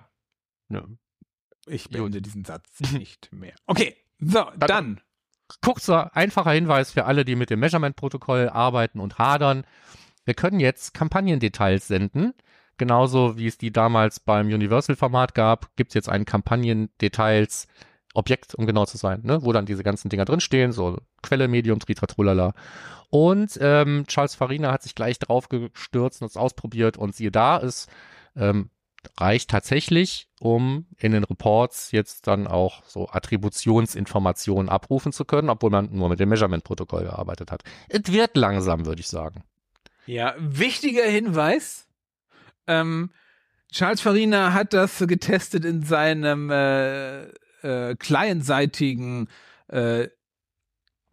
Ja. ich Gut. beende diesen Satz nicht mehr. Okay, so, Dann- dann. Kurzer, einfacher Hinweis für alle, die mit dem Measurement-Protokoll arbeiten und hadern. Wir können jetzt Kampagnendetails senden. Genauso wie es die damals beim Universal-Format gab, gibt es jetzt ein Kampagnendetails Objekt, um genau zu sein, ne? wo dann diese ganzen Dinger drinstehen, so Quelle, Medium, Tritratrulala. Und ähm, Charles Farina hat sich gleich drauf gestürzt und es ausprobiert und siehe da, es ähm, reicht tatsächlich, um in den Reports jetzt dann auch so Attributionsinformationen abrufen zu können, obwohl man nur mit dem Measurement-Protokoll gearbeitet hat. Es wird langsam, würde ich sagen. Ja, wichtiger Hinweis. Ähm, Charles Farina hat das getestet in seinem äh, äh, clientseitigen äh,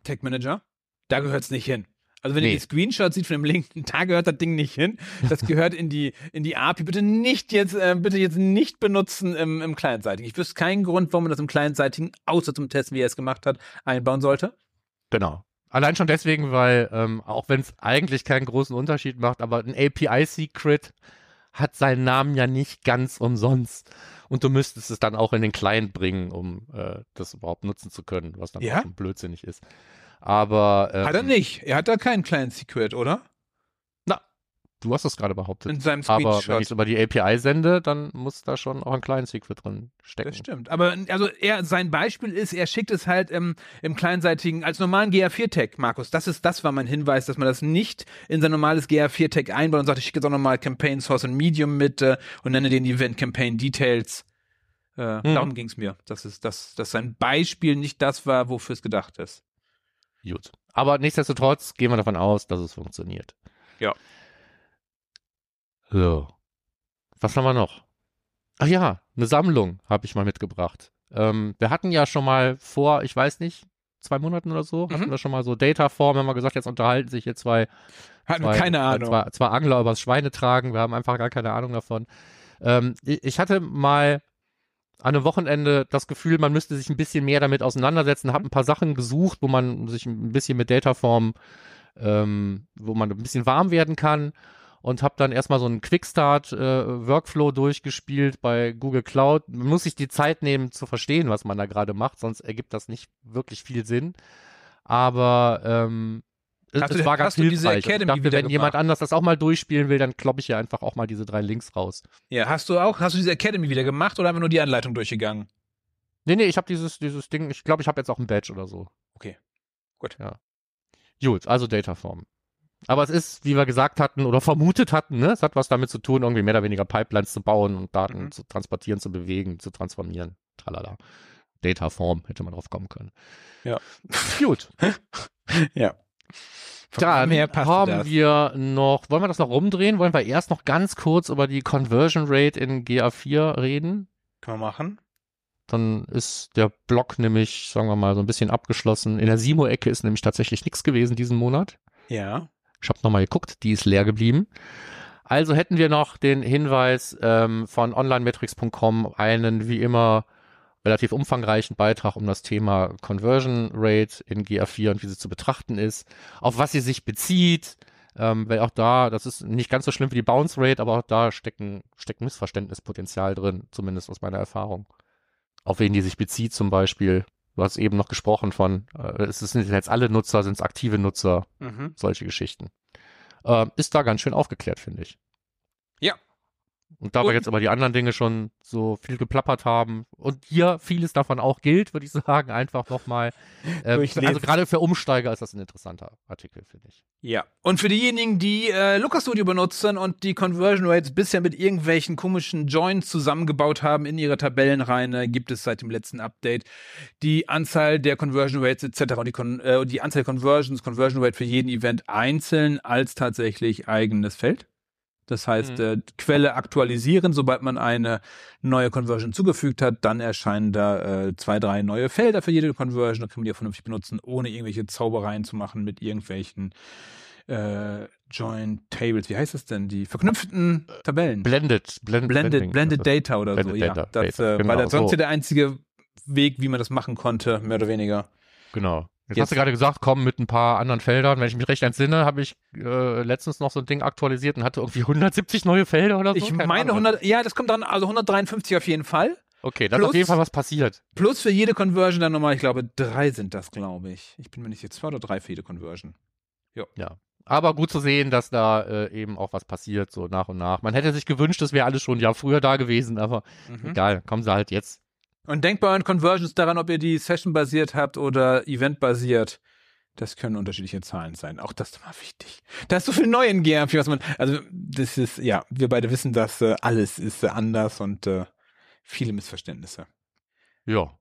Tech Manager. Da gehört's nicht hin. Also wenn Nee. ihr die Screenshots sieht von dem Link, da gehört das Ding nicht hin. Das gehört in die in die API. Bitte nicht jetzt, äh, bitte jetzt nicht benutzen im, im Clientseitigen. Ich wüsste keinen Grund, warum man das im Clientseitigen, außer zum Testen, wie er es gemacht hat, einbauen sollte. Genau. Allein schon deswegen, weil ähm, auch wenn es eigentlich keinen großen Unterschied macht, aber ein API-Secret hat seinen Namen ja nicht ganz umsonst. Und du müsstest es dann auch in den Client bringen, um äh, das überhaupt nutzen zu können, was dann Ja? auch schon blödsinnig ist. Aber ähm, Hat er nicht. Er hat da keinen Client Secret, oder? Du hast es gerade behauptet. In seinem Aber wenn Screenshot. ich es über die API sende, dann muss da schon auch ein Client-Secret drin stecken. Das stimmt. Aber also er, sein Beispiel ist, er schickt es halt im, im kleinseitigen, als normalen GA4-Tag, Markus. Das ist, das war mein Hinweis, dass man das nicht in sein normales GA4-Tag einbaut und sagt, ich schicke jetzt auch nochmal Campaign Source und Medium mit äh, und nenne den Event Campaign Details. Äh, Mhm. Darum ging es mir. Das ist, dass, dass sein Beispiel nicht das war, wofür es gedacht ist. Gut. Aber nichtsdestotrotz gehen wir davon aus, dass es funktioniert. Ja. So. Was haben wir noch? Ach ja, eine Sammlung habe ich mal mitgebracht. Ähm, wir hatten ja schon mal vor, ich weiß nicht, zwei Monaten oder so, hatten Mhm. wir schon mal so Dataform, haben wir gesagt, jetzt unterhalten sich hier zwei Hatten zwei, keine äh, Ahnung. Zwei, zwei Angler übers Schweine tragen. Wir haben einfach gar keine Ahnung davon. Ähm, ich, ich hatte mal an einem Wochenende das Gefühl, man müsste sich ein bisschen mehr damit auseinandersetzen, habe ein paar Sachen gesucht, wo man sich ein bisschen mit Dataform, ähm, wo man ein bisschen warm werden kann und habe dann erstmal so einen Quickstart-Workflow durchgespielt bei Google Cloud. Man muss sich die Zeit nehmen zu verstehen, was man da gerade macht, sonst ergibt das nicht wirklich viel Sinn. Aber ähm, es, Hast es du- war ganz hilfreich. Ich dachte, wenn jemand gemacht? anders das auch mal durchspielen will, dann kloppe ich hier einfach auch mal diese drei Links raus. Ja, hast du auch, hast du diese Academy wieder gemacht oder einfach nur die Anleitung durchgegangen? Nee, nee, ich habe dieses, dieses Ding, ich glaube, ich habe jetzt auch ein Badge oder so. Okay. Gut. Ja. Gut, also Dataform. Aber es ist, wie wir gesagt hatten oder vermutet hatten, ne, es hat was damit zu tun, irgendwie mehr oder weniger Pipelines zu bauen und Daten Mhm. zu transportieren, zu bewegen, zu transformieren. Tralala. Dataform hätte man drauf kommen können. Ja. Gut. Ja. Dann Mehr passt haben das. wir noch, wollen wir das noch rumdrehen? Wollen wir erst noch ganz kurz über die Conversion Rate in GA4 reden? Können wir machen. Dann ist der Block nämlich, sagen wir mal, so ein bisschen abgeschlossen. In der Simo-Ecke ist nämlich tatsächlich nichts gewesen diesen Monat. Ja. Ich habe nochmal geguckt, die ist leer geblieben. Also hätten wir noch den Hinweis ähm, von onlinemetrics.com, einen wie immer relativ umfangreichen Beitrag um das Thema Conversion Rate in GA4 und wie sie zu betrachten ist, auf was sie sich bezieht, ähm, weil auch da, das ist nicht ganz so schlimm wie die Bounce Rate, aber auch da stecken, steckt Missverständnispotenzial drin, zumindest aus meiner Erfahrung. Auf wen die sich bezieht zum Beispiel. Du hast eben noch gesprochen von, äh, es sind jetzt alle Nutzer, sind es aktive Nutzer, Mhm. solche Geschichten. Ähm, ist da ganz schön aufgeklärt, finde ich. Und da wir Und- jetzt über die anderen Dinge schon so viel geplappert haben und hier vieles davon auch gilt, würde ich sagen, einfach nochmal. Durchlesen. also gerade für Umsteiger ist das ein interessanter Artikel, finde ich. Ja. Und für diejenigen, die äh, Looker Studio benutzen und die Conversion Rates bisher mit irgendwelchen komischen Joins zusammengebaut haben in ihre Tabellenreihe, gibt es seit dem letzten Update die Anzahl der Conversion Rates etc. und die, Con äh, die Anzahl der Conversions, Conversion Rate für jeden Event einzeln als tatsächlich eigenes Feld. Das heißt, Mhm. äh, Quelle aktualisieren, sobald man eine neue Conversion zugefügt hat, dann erscheinen da äh, zwei, drei neue Felder für jede Conversion. Da kann man die auch vernünftig benutzen, ohne irgendwelche Zaubereien zu machen mit irgendwelchen äh, Joint Tables. Wie heißt das denn? Die verknüpften Tabellen. Blended, blended, Blended, Blending, Blended also. Data oder Blended so, ja. Data, Das Data, äh, genau, war sonst so. ja der einzige Weg, wie man das machen konnte, mehr oder weniger. Genau. Jetzt, Jetzt- hast du gerade gesagt, komm mit ein paar anderen Feldern. Wenn ich mich recht entsinne, habe ich äh, letztens noch so ein Ding aktualisiert und hatte irgendwie 170 neue Felder oder so. Ich Keine meine Ahnung. 100, ja, das kommt dann, also 153 auf jeden Fall. Okay, da ist auf jeden Fall was passiert. Plus für jede Conversion dann nochmal, ich glaube, drei sind das, glaube ich. Ich bin mir nicht sicher, zwei oder drei für jede Conversion. Aber gut zu sehen, dass da äh, eben auch was passiert, so nach und nach. Man hätte sich gewünscht, es wäre alles schon ein Jahr früher da gewesen, aber Mhm. egal, kommen sie halt jetzt. Und denkt bei euren Conversions daran, ob ihr die Session-basiert habt oder Event-basiert. Das können unterschiedliche Zahlen sein. Auch das ist mal wichtig. Da ist so viel neu in GR4, was man, also das ist, ja, wir beide wissen, dass äh, alles ist äh, anders und äh, viele Missverständnisse. Ja.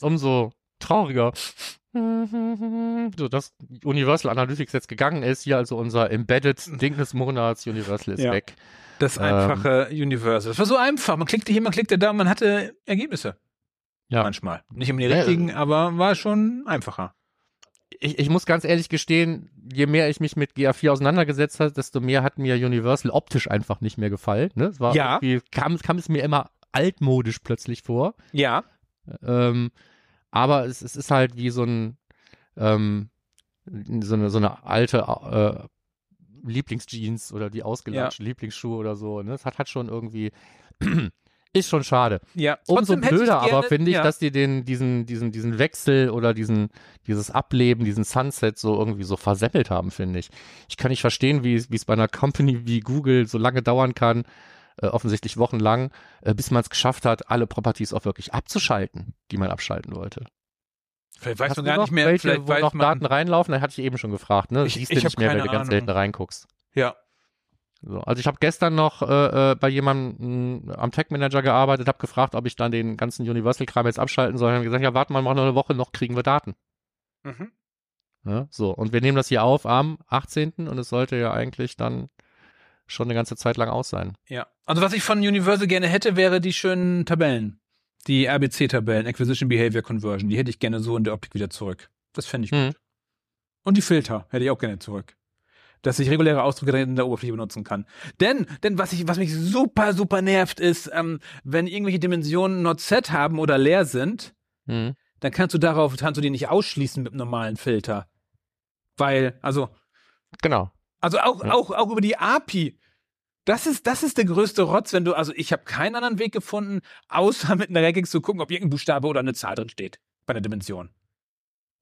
Umso trauriger, so dass Universal Analytics jetzt gegangen ist. Hier also unser Embedded Ding des Monats. Universal ist Ja. weg. Das Ähm. einfache Universal. Das war so einfach. Man klickte hier, man klickte da, man hatte Ergebnisse. Ja. Manchmal. Nicht immer die Ja, richtigen, aber war schon einfacher. Ich, ich muss ganz ehrlich gestehen, je mehr ich mich mit GA4 auseinandergesetzt habe, desto mehr hat mir Universal optisch einfach nicht mehr gefallen. Ne? Es war Ja. kam, kam es mir immer altmodisch plötzlich vor. Ja. Ähm, aber es, es ist halt wie so ein ähm, so eine so eine alte äh, Lieblingsjeans oder die ausgelatschten Lieblingsschuhe oder so. Ne? Es hat, hat schon irgendwie ist schon schade. Ja. Umso blöder aber finde ich, ja. dass die den diesen diesen diesen Wechsel oder diesen dieses Ableben, diesen Sunset so irgendwie so versemmelt haben, finde ich. Ich kann nicht verstehen, wie es wie es bei einer Company wie Google so lange dauern kann, äh, offensichtlich wochenlang, äh, bis man es geschafft hat, alle Properties auch wirklich abzuschalten, die man abschalten wollte. Vielleicht weiß Hast man du gar noch nicht mehr, welche, vielleicht wo weiß noch man. Daten reinlaufen? Da hatte ich eben schon gefragt, ne? Ich- Siehst ich du nicht mehr, weil keine du ganz Ahnung. selten reinguckst. Ja. So, also ich habe gestern noch äh, äh, bei jemandem mh, am Tech Manager gearbeitet, habe gefragt, ob ich dann den ganzen Universal-Kram jetzt abschalten soll. Und haben gesagt, ja, warte mal, mach noch eine Woche, noch kriegen wir Daten. Mhm. Ja, so, und wir nehmen das hier auf am 18. und es sollte ja eigentlich dann schon eine ganze Zeit lang aus sein. Ja. Also was ich von Universal gerne hätte, wäre die schönen Tabellen. Die RBC-Tabellen, Acquisition Behavior Conversion. Die hätte ich gerne so in der Optik wieder zurück. Das fände ich Hm. gut. Und die Filter hätte ich auch gerne zurück. Dass ich reguläre Ausdrücke in der Oberfläche benutzen kann. Denn, denn was ich, was mich super, super nervt, ist, ähm, wenn irgendwelche Dimensionen not set haben oder leer sind, Hm. dann kannst du darauf, kannst du die nicht ausschließen mit einem normalen Filter. Weil, also, Genau. also auch, Ja. auch, auch über die API. Das ist, das ist der größte Rotz, wenn du, also ich habe keinen anderen Weg gefunden, außer mit einer Regex zu gucken, ob irgendein Buchstabe oder eine Zahl drin steht bei einer Dimension.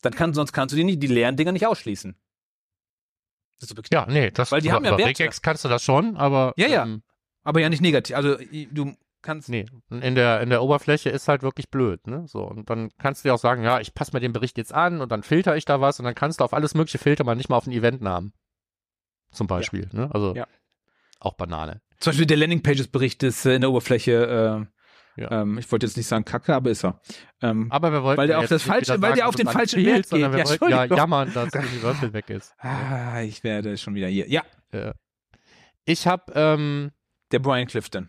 Dann kann, sonst kannst du die, nicht, die leeren Dinger nicht ausschließen. Das ist so. Ja, nee, das Weil die über, haben ja über Werte. Regex kannst du das schon, aber Ja, ja. Ähm, Aber ja nicht negativ. Also du kannst. nee, in der in der Oberfläche ist halt wirklich blöd, ne? So und dann kannst du dir auch sagen, ja, ich passe mir den Bericht jetzt an und dann filter ich da was und dann kannst du auf alles mögliche filtern, mal nicht mal auf den Eventnamen. Zum Beispiel, ne? Also Ja. Auch Banane. Zum Beispiel der Landingpages-Bericht ist äh, in der Oberfläche, äh, Ja. ähm, ich wollte jetzt nicht sagen Kacke, aber ist er. Ähm, Aber wir wollten Weil der ja auf das falsche- weil der auf den falschen sondern geht. wir Ja, wollten ja jammern, dass Universal weg ist. ah, ich werde schon wieder hier. Ja, Äh, Ich habe ähm, der Brian Clifton.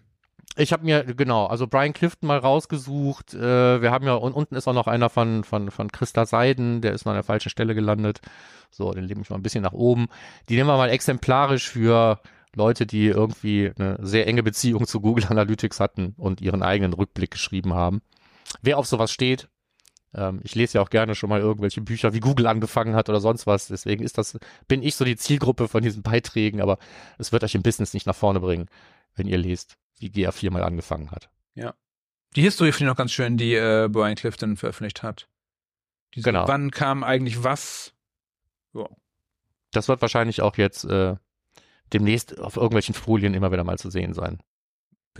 Ich habe mir, genau, also Brian Clifton mal rausgesucht. Äh, wir haben ja, und unten ist auch noch einer von, von, von Christa Seiden, der ist noch an der falschen Stelle gelandet. So, den nehme ich mal ein bisschen nach oben. Die nehmen wir mal exemplarisch für Leute, die irgendwie eine sehr enge Beziehung zu Google Analytics hatten und ihren eigenen Rückblick geschrieben haben. Wer auf sowas steht, ähm, ich lese ja auch gerne schon mal irgendwelche Bücher, wie Google angefangen hat oder sonst was. Deswegen ist das, bin ich so die Zielgruppe von diesen Beiträgen, aber es wird euch im Business nicht nach vorne bringen, wenn ihr lest, wie GA4 mal angefangen hat. Die Historie finde ich noch ganz schön, die äh, Brian Clifton veröffentlicht hat. Diese, Genau. Wann kam eigentlich was? Ja. Das wird wahrscheinlich auch jetzt äh, demnächst auf irgendwelchen Folien immer wieder mal zu sehen sein.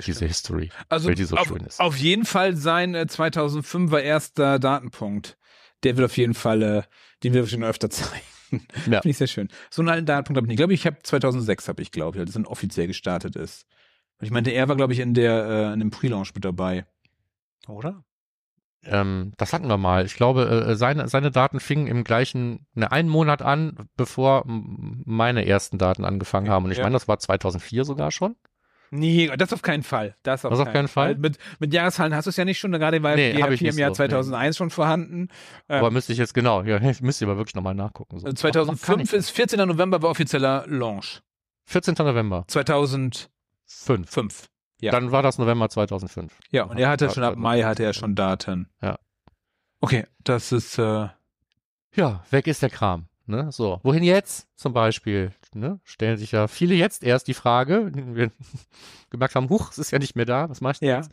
Diese History. Also weil die so auf, schön ist. auf jeden Fall sein äh, 2005er erster Datenpunkt. Der wird auf jeden Fall, äh, den wird schon öfter zeigen. Ja. Finde ich sehr schön. So einen alten Datenpunkt habe ich nicht. Ich glaube, ich habe 2006 habe ich, glaube ich, als es dann offiziell gestartet ist. Und ich meinte, er war, glaube ich, in der äh, in dem Pre-Launch mit dabei. Oder? Ähm, das hatten wir mal. Ich glaube, äh, seine, seine Daten fingen im gleichen, ne, einen Monat an, bevor meine ersten Daten angefangen haben. Und ich Ja. meine, das war 2004 sogar schon. Nee, das auf keinen Fall. Das auf, Das auf keinen Fall? Mit, mit Jahreszahlen hast du es ja nicht schon, gerade weil Nee, die hab ich im Jahr so, 2001 schon vorhanden. Ja. Aber müsste ich jetzt genau, ja, müsste ich aber wirklich nochmal nachgucken. So. Also Ach, kann 2005 ich. ist 14. November war offizieller Launch. 14. November 2005. 5. Ja. Dann war das November 2005. Ja, und er hatte schon ab also- Mai hatte er schon Daten. Ja. Okay, das ist äh, Ja, weg ist der Kram. Ne? So, wohin jetzt zum Beispiel? Ne? Stellen sich ja viele jetzt erst die Frage, wir gemerkt haben, huch, es ist ja nicht mehr da, was mach ich denn Ja. jetzt?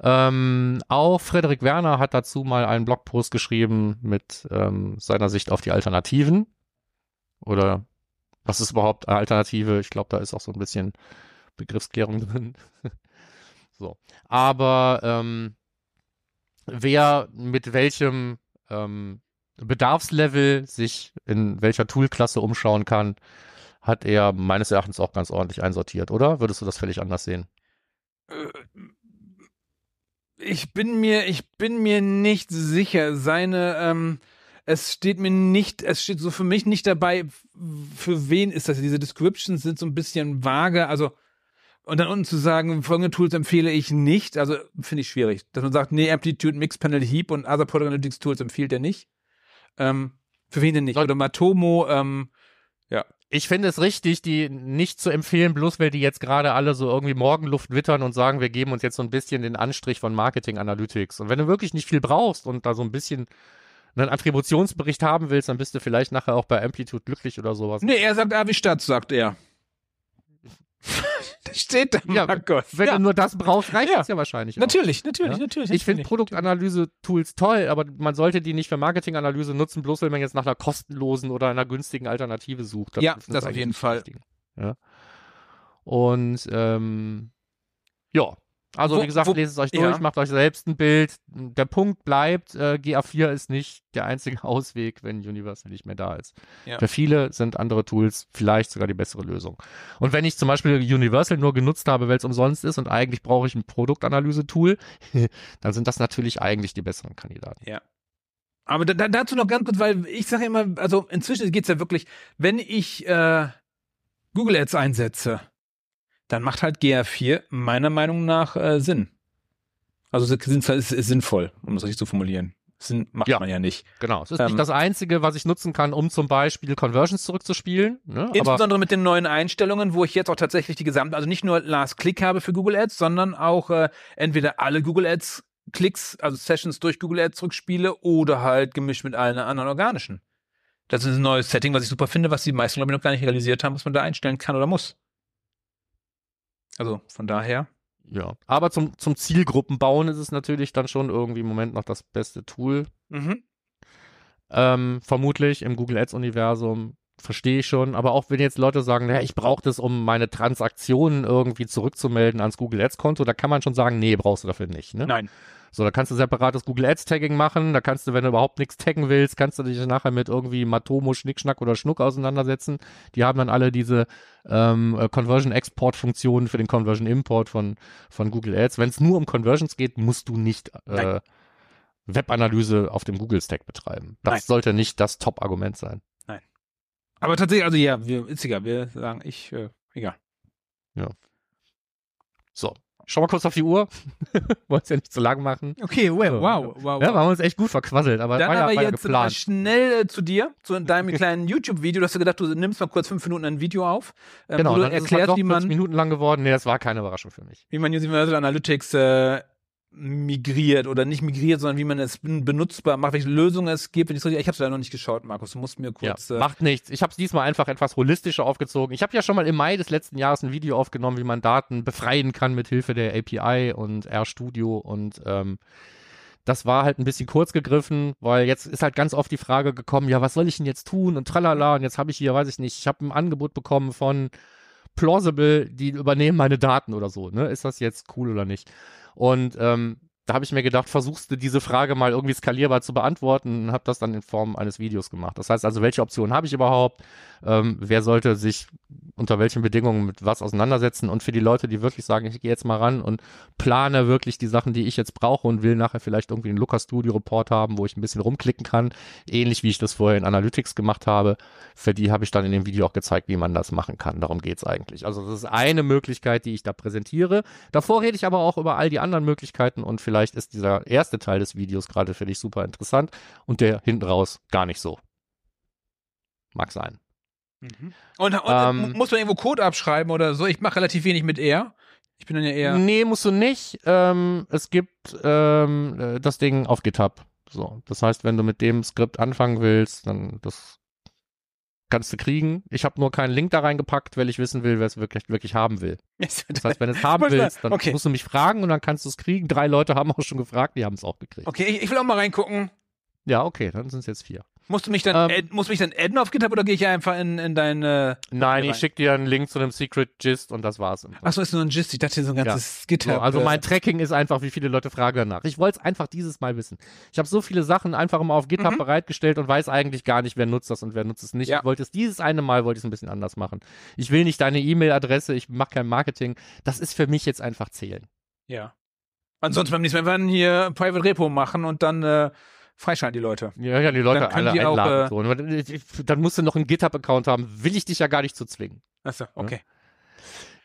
Ähm, auch Frederik Werner hat dazu mal einen Blogpost geschrieben mit ähm, seiner Sicht auf die Alternativen. Oder was ist überhaupt eine Alternative? Ich glaube, da ist auch so ein bisschen Begriffsklärung drin. so. Aber ähm, wer mit welchem ähm, Bedarfslevel sich in welcher Toolklasse umschauen kann, hat er meines Erachtens auch ganz ordentlich einsortiert, oder? Würdest du das völlig anders sehen? Äh, ich bin mir, ich bin mir nicht sicher. Seine, ähm, es steht mir nicht, es steht so für mich nicht dabei, für wen ist das? Diese Descriptions sind so ein bisschen vage, also und dann unten zu sagen, folgende Tools empfehle ich nicht, also finde ich schwierig. Dass man sagt, nee, Amplitude, Mix Panel, Heap und Other Product Analytics Tools empfiehlt er nicht. Ähm, für wen denn nicht? Oder Matomo, ähm, ja. Ich finde es richtig, die nicht zu empfehlen, bloß weil die jetzt gerade alle so irgendwie Morgenluft wittern und sagen, wir geben uns jetzt so ein bisschen den Anstrich von Marketing Analytics. Und wenn du wirklich nicht viel brauchst und da so ein bisschen einen Attributionsbericht haben willst, dann bist du vielleicht nachher auch bei Amplitude glücklich oder sowas. Nee, er sagt Avi Stadt, sagt er. das steht da, Ja, Markus. Wenn ja. du nur das brauchst, reicht Ja. das ja wahrscheinlich. auch. Natürlich, natürlich, Ja? natürlich. Ich finde natürlich. Produktanalyse-Tools toll, aber man sollte die nicht für Marketinganalyse nutzen, bloß wenn man jetzt nach einer kostenlosen oder einer günstigen Alternative sucht. Ja, ist das auf jeden Fall. Ja. Und ähm, ja, also Wo- wie gesagt, wo- lest es euch ja. durch, macht euch selbst ein Bild. Der Punkt bleibt, äh, GA4 ist nicht der einzige Ausweg, wenn Universal nicht mehr da ist. Ja. Für viele sind andere Tools vielleicht sogar die bessere Lösung. Und wenn ich zum Beispiel Universal nur genutzt habe, weil es umsonst ist und eigentlich brauche ich ein Produktanalyse-Tool, dann sind das natürlich eigentlich die besseren Kandidaten. Aber da, da, dazu noch ganz kurz, weil ich sage immer, also inzwischen geht's ja wirklich, wenn ich äh, Google Ads einsetze, dann macht halt GA4 meiner Meinung nach äh, Sinn. Also es ist, sinnvoll, um das richtig zu formulieren. Sinn macht Ja. man ja nicht. Genau. Es ist Ähm, nicht das Einzige, was ich nutzen kann, um zum Beispiel Conversions zurückzuspielen. Ne? Aber Insbesondere mit den neuen Einstellungen, wo ich jetzt auch tatsächlich die gesamte, also nicht nur Last Click habe für Google Ads, sondern auch äh, entweder alle Google Ads Klicks, also Sessions durch Google Ads zurückspiele oder halt gemischt mit allen anderen organischen. Das ist ein neues Setting, was ich super finde, was die meisten, glaube ich, noch gar nicht realisiert haben, was man da einstellen kann oder muss. Also von daher. ja. Aber zum, zum Zielgruppenbauen ist es natürlich dann schon irgendwie im Moment noch das beste Tool. Mhm. Ähm, vermutlich im Google Ads-Universum. Verstehe ich schon, aber auch wenn jetzt Leute sagen, naja, ich brauche das, um meine Transaktionen irgendwie zurückzumelden ans Google Ads-Konto, da kann man schon sagen, nee, brauchst du dafür nicht. Ne? Nein. So, da kannst du separates Google Ads Tagging machen. Da kannst du, wenn du überhaupt nichts taggen willst, kannst du dich nachher mit irgendwie Matomo, Schnickschnack oder Schnuck auseinandersetzen. Die haben dann alle diese ähm, äh, Conversion Export Funktionen für den Conversion Import von, von Google Ads. Wenn es nur um Conversions geht, musst du nicht äh, Nein. Webanalyse auf dem Google Stack betreiben. Das Nein. sollte nicht das Top-Argument sein. Aber tatsächlich, also ja, wir, ist egal, wir sagen, ich, äh, egal. So. Schau mal kurz auf die Uhr. Wollen es ja nicht zu lang machen. Okay, well, So, wow, wow. Ja, wir haben uns echt gut verquasselt, aber Dann war ja, aber war jetzt geplant. schnell äh, zu dir, zu deinem kleinen YouTube-Video. Du hast ja gedacht, du nimmst mal kurz fünf Minuten ein Video auf, ähm, Genau, wo du dann ist es halt erklärst, wie 40 man, Minuten lang geworden. Nee, das war keine Überraschung für mich. wie man Universal Analytics äh, migriert oder nicht migriert, sondern wie man es ben- benutzbar macht, welche Lösungen es gibt. Wenn ich's richtig- Ich habe es leider noch nicht geschaut, Markus. Du musst mir kurz. ja, äh, macht nichts. Ich habe es diesmal einfach etwas holistischer aufgezogen. Ich habe ja schon mal im Mai des letzten Jahres ein Video aufgenommen, wie man Daten befreien kann mit Hilfe der API und RStudio und ähm, das war halt ein bisschen kurz gegriffen, weil jetzt ist halt ganz oft die Frage gekommen, ja, was soll ich denn jetzt tun und tralala und jetzt habe ich hier, weiß ich nicht, ich habe ein Angebot bekommen von Plausible, die übernehmen meine Daten oder so, ne? Ist das jetzt cool oder nicht? Und ähm, da habe ich mir gedacht, versuchst du diese Frage mal irgendwie skalierbar zu beantworten und habe das dann in Form eines Videos gemacht. Das heißt also, welche Optionen habe ich überhaupt? Ähm, wer sollte sich unter welchen Bedingungen mit was auseinandersetzen? Und für die Leute, die wirklich sagen, ich gehe jetzt mal ran und plane wirklich die Sachen, die ich jetzt brauche und will nachher vielleicht irgendwie einen Looker Studio Report haben, wo ich ein bisschen rumklicken kann, ähnlich wie ich das vorher in Analytics gemacht habe. Für die habe ich dann in dem Video auch gezeigt, wie man das machen kann. Darum geht's eigentlich. Also das ist eine Möglichkeit, die ich da präsentiere. Davor rede ich aber auch über all die anderen Möglichkeiten und vielleicht ist dieser erste Teil des Videos gerade für dich super interessant und der hinten raus gar nicht so. Mag sein. Mhm. Und, und Ähm, muss man irgendwo Code abschreiben oder so? Ich mache relativ wenig mit R. Ich bin dann ja eher. Nee, musst du nicht. Ähm, es gibt ähm, äh, das Ding auf GitHub. So, das heißt, wenn du mit dem Skript anfangen willst, dann das kannst du kriegen. Ich habe nur keinen Link da reingepackt, weil ich wissen will, wer es wirklich, wirklich haben will. Das heißt, wenn du es haben willst, dann okay. musst du mich fragen und dann kannst du es kriegen. Drei Leute haben auch schon gefragt, die haben es auch gekriegt. Okay, ich, ich will auch mal reingucken. Ja, okay, dann sind es jetzt vier. Musst du mich dann, Ähm, musst mich dann adden auf GitHub oder gehe ich einfach in, in dein, äh, Nein, ich schicke dir einen Link zu einem Secret Gist und das war's. achso, ist nur ein Gist, ich dachte so ein ganzes GitHub. So, also äh, mein Tracking ist einfach, wie viele Leute fragen danach. Ich wollte es einfach dieses Mal wissen. Ich habe so viele Sachen einfach immer auf GitHub Mhm. bereitgestellt und weiß eigentlich gar nicht, wer nutzt das und wer nutzt es nicht. Ja. Ich wollte es dieses eine Mal wollte ich es ein bisschen anders machen. Ich will nicht deine E-Mail-Adresse, ich mache kein Marketing. Das ist für mich jetzt einfach zählen. Ja. Ansonsten beim nächsten Mal werden hier Private Repo machen und dann äh, freischalten die Leute. Ja, ja, die Leute Dann können alle die auch, einladen. äh, so. Und ich- ich- Dann musst du noch einen GitHub-Account haben. Will ich dich ja gar nicht zu zwingen. Achso, okay.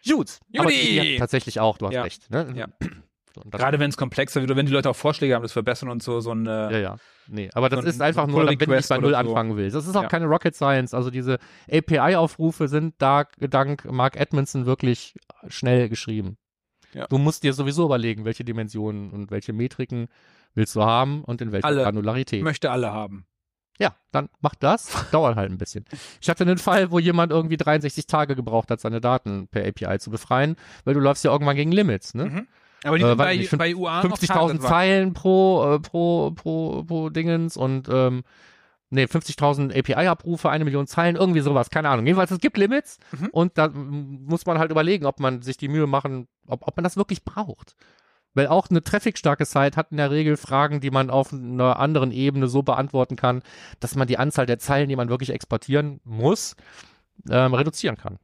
Gut. Aber Judy! ja, tatsächlich auch, du hast Ja. recht. Ne? Ja. So, Gerade wenn es komplexer wird oder wenn die Leute auch Vorschläge haben, das verbessern und so, so ein äh, Ja, ja. Nee, aber das So ist einfach so ein nur, wenn nicht bei Null so. anfangen willst. Das ist auch Ja. keine Rocket Science. Also diese API-Aufrufe sind da dank Mark Edmondson wirklich schnell geschrieben. Ja. Du musst dir sowieso überlegen, welche Dimensionen und welche Metriken willst du haben und in welcher Alle. Granularität. möchte alle haben. Ja, dann mach das. Dauert halt ein bisschen. Ich hatte einen Fall, wo jemand irgendwie 63 Tage gebraucht hat, seine Daten per API zu befreien, weil du läufst ja irgendwann gegen Limits, ne? Mhm. Aber die Äh, sind weiß bei, nicht, bei UA noch 50.000 Tagesware. Zeilen pro, äh, pro, pro, pro Dingens und ähm, nee, 50.000 API-Abrufe, eine Million Zeilen, irgendwie sowas, keine Ahnung. Jedenfalls, es gibt Limits Mhm. und da muss man halt überlegen, ob man sich die Mühe machen, ob, ob man das wirklich braucht. Weil auch eine trafficstarke Site hat in der Regel Fragen, die man auf einer anderen Ebene so beantworten kann, dass man die Anzahl der Zeilen, die man wirklich exportieren muss, ähm, reduzieren kann.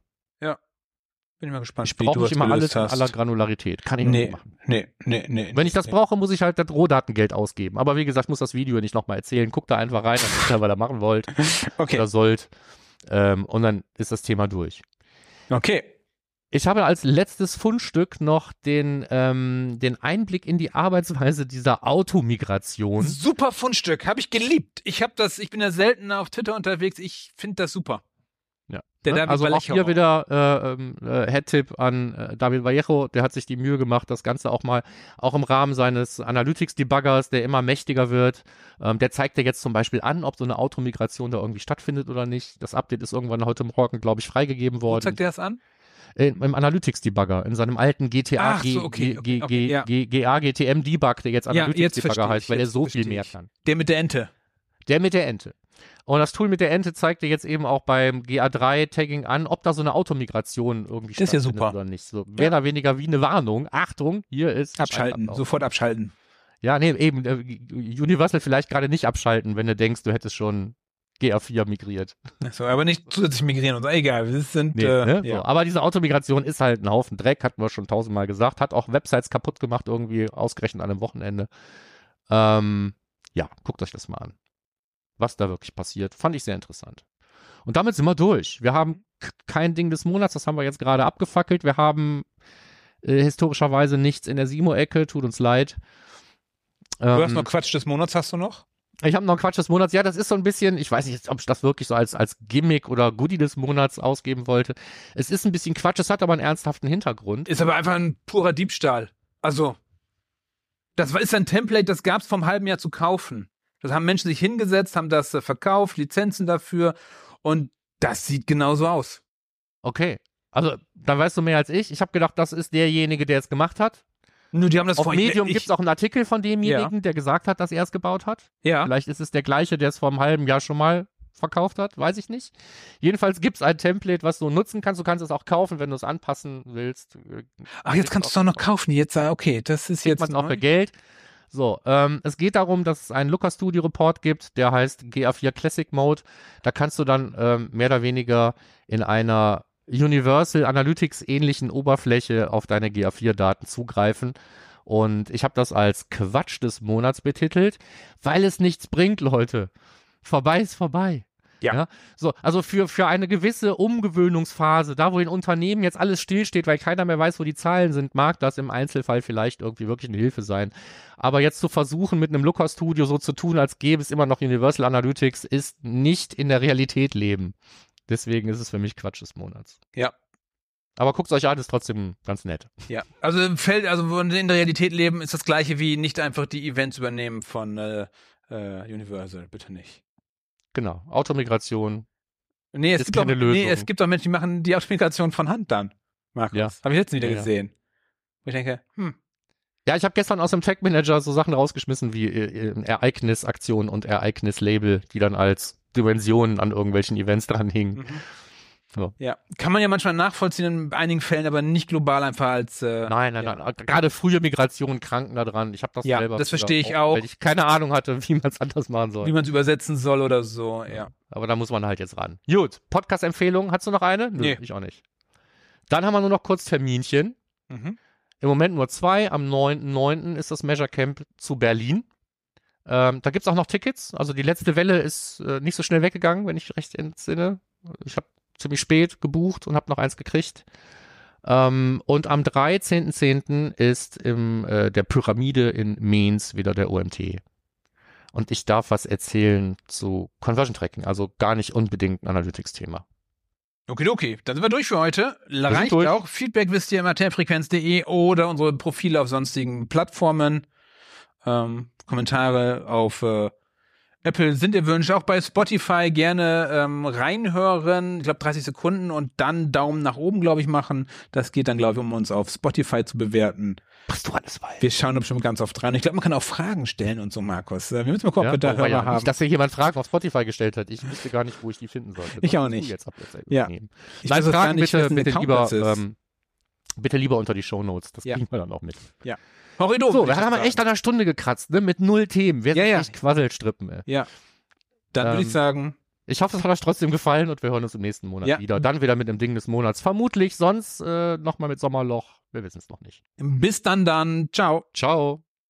Bin ich mal gespannt, Ich brauche nicht immer alles gelöst in hast. aller Granularität. Kann ich Nee. nicht machen. Nee, nee, nee. Wenn ich das nee. brauche, muss ich halt das Rohdatengeld ausgeben. Aber wie gesagt, muss das Video nicht nochmal erzählen. Guckt da einfach rein, dann wisst ihr, was ihr machen wollt Okay, oder sollt. Ähm, und dann ist das Thema durch. okay. Ich habe als letztes Fundstück noch den, ähm, den Einblick in die Arbeitsweise dieser Automigration. Super Fundstück, habe ich geliebt. Ich habe das, ich bin ja selten auf Twitter unterwegs. Ich finde das super. Ja. Der Ne? David also auch Vallejo. hier wieder äh, ähm, äh, Head-Tipp an äh, David Vallejo, der hat sich die Mühe gemacht, das Ganze auch mal, auch im Rahmen seines Analytics-Debuggers, der immer mächtiger wird, ähm, der zeigt dir jetzt zum Beispiel an, ob so eine Automigration da irgendwie stattfindet oder nicht. Das Update ist irgendwann heute Morgen, glaube ich, freigegeben Wo worden. zeigt der das an? Äh, Im Analytics-Debugger, in seinem alten GTA, Ach so, okay, okay, okay, ja. GA GTM Debug, der jetzt Ja, Analytics-Debugger ich, heißt, weil er so viel mehr kann. Der mit der Ente. Der mit der Ente. Und das Tool mit der Ente zeigt dir jetzt eben auch beim GA3-Tagging an, ob da so eine Automigration irgendwie Das ist ja stattfindet super. oder nicht. So, mehr oder weniger wie eine Warnung. Achtung, hier ist Abschalten, sofort abschalten. Ja, nee, eben. Äh, Universal vielleicht gerade nicht abschalten, wenn du denkst, du hättest schon GA4 migriert. So, aber nicht zusätzlich migrieren und. Egal, wir sind. Nee, äh, ne? ja. so, aber diese Automigration ist halt ein Haufen Dreck, hatten wir schon tausendmal gesagt, hat auch Websites kaputt gemacht, irgendwie ausgerechnet an einem Wochenende. Ähm, ja, guckt euch das mal an. Was da wirklich passiert, fand ich sehr interessant. Und damit sind wir durch. Wir haben kein Ding des Monats, das haben wir jetzt gerade abgefackelt. Wir haben äh, historischerweise nichts in der Simo-Ecke, tut uns leid. Du hast Ähm, noch Quatsch des Monats, hast du noch? Ich habe noch einen Quatsch des Monats. Ja, das ist so ein bisschen, ich weiß nicht, ob ich das wirklich so als, als Gimmick oder Goodie des Monats ausgeben wollte. Es ist ein bisschen Quatsch, es hat aber einen ernsthaften Hintergrund. Ist aber einfach ein purer Diebstahl. Also, das ist ein Template, das gab es vom halben Jahr zu kaufen. Das haben Menschen sich hingesetzt, haben das äh, verkauft, Lizenzen dafür und das sieht genauso aus. Okay. Also, dann weißt du mehr als ich. Ich habe gedacht, das ist derjenige, der es gemacht hat. Nur die haben das Auf vor Medium gibt es auch einen Artikel von demjenigen, der gesagt hat, dass er es gebaut hat. Ja, Vielleicht ist es der gleiche, der es vor einem halben Jahr schon mal verkauft hat, weiß ich nicht. Jedenfalls gibt es ein Template, was du nutzen kannst. Du kannst es auch kaufen, wenn du es anpassen willst. ach, jetzt kannst du es doch noch kaufen. Jetzt, äh, okay, das ist jetzt. man auch für Geld. So, ähm, es geht darum, dass es einen Looker Studio Report gibt, der heißt GA4 Classic Mode. Da kannst du dann ähm, mehr oder weniger in einer Universal Analytics ähnlichen Oberfläche auf deine GA4-Daten zugreifen. Und ich habe das als Quatsch des Monats betitelt, weil es nichts bringt, Leute. Vorbei ist vorbei. Ja. So, also für, für eine gewisse Umgewöhnungsphase, da wo in Unternehmen jetzt alles stillsteht, weil keiner mehr weiß, wo die Zahlen sind, mag das im Einzelfall vielleicht irgendwie wirklich eine Hilfe sein. Aber jetzt zu versuchen, mit einem Looker Studio so zu tun, als gäbe es immer noch Universal Analytics, ist nicht in der Realität leben. Deswegen ist es für mich Quatsch des Monats. Ja. Aber guckt euch an, ist trotzdem ganz nett. Ja, also im Feld, also wenn wir in der Realität leben, ist das gleiche wie nicht einfach die Events übernehmen von äh, äh, Universal, bitte nicht. Genau. Automigration. Nee, es gibt auch, keine nee, es gibt auch Menschen, die machen die Automigration von Hand dann. Markus. Ja. Habe ich letztens wieder Ja, ja. gesehen. Wo ich denke, hm, Ja, ich habe gestern aus dem Tag Manager so Sachen rausgeschmissen wie äh, Ereignisaktion und Ereignislabel, die dann als Dimensionen an irgendwelchen Events dranhingen. Mhm. So. Ja, kann man ja manchmal nachvollziehen in einigen Fällen, aber nicht global einfach als. Äh, nein, nein, ja. nein. Gerade frühe Migration kranken da dran. Ich habe das ja, selber. Das verstehe ich auch. Weil ich keine Ahnung hatte, wie man es anders machen soll. Wie man es übersetzen soll oder so, ja. Aber da muss man halt jetzt ran. Gut, Podcast-Empfehlung. Hast du noch eine? Nö, nee. ich auch nicht. Dann haben wir nur noch kurz Terminchen. Mhm. Im Moment nur zwei. Am 9.9. ist das Measure Camp zu Berlin. Ähm, da gibt es auch noch Tickets. Also die letzte Welle ist äh, nicht so schnell weggegangen, wenn ich recht entsinne. Ich habe ziemlich spät gebucht und habe noch eins gekriegt. Ähm, und am 13.10. ist im äh, der Pyramide in Mainz wieder der OMT. Und ich darf was erzählen zu Conversion Tracking, also gar nicht unbedingt ein Analytics-Thema. Okay, okay, dann sind wir durch für heute. Reicht durch. auch. Feedback wisst ihr immer terfrequenz.de oder unsere Profile auf sonstigen Plattformen. Ähm, Kommentare auf äh, Apple sind erwünscht. Auch bei Spotify gerne ähm, reinhören. Ich glaube 30 Sekunden und dann Daumen nach oben, glaube ich, machen. Das geht dann, glaube ich, um uns auf Spotify zu bewerten. Was du alles weißt. Wir schauen bestimmt ganz oft rein. Ich glaube, man kann auch Fragen stellen und so, Markus. Wir müssen mal gucken, ob wir da Hörer ja, haben. Nicht, dass hier jemand Fragen auf Spotify gestellt hat. Ich wüsste gar nicht, wo ich die finden sollte. Ich auch nicht. Jetzt ja. Ich Nein, Fragen bitte, bitte lieber, ähm, bitte lieber unter die Show Notes. Das ja. kriegen wir dann auch mit. Ja. Horrido. So, wir haben echt an einer Stunde gekratzt, ne? Mit null Themen. Wir ja, sind ja. echt Quasselstrippen, ey. Ja. Dann ähm, würde ich sagen. Ich hoffe, es hat euch trotzdem gefallen und wir hören uns im nächsten Monat ja. wieder. Dann wieder mit dem Ding des Monats. Vermutlich sonst äh, nochmal mit Sommerloch. Wir wissen es noch nicht. Bis dann dann. Ciao. Ciao.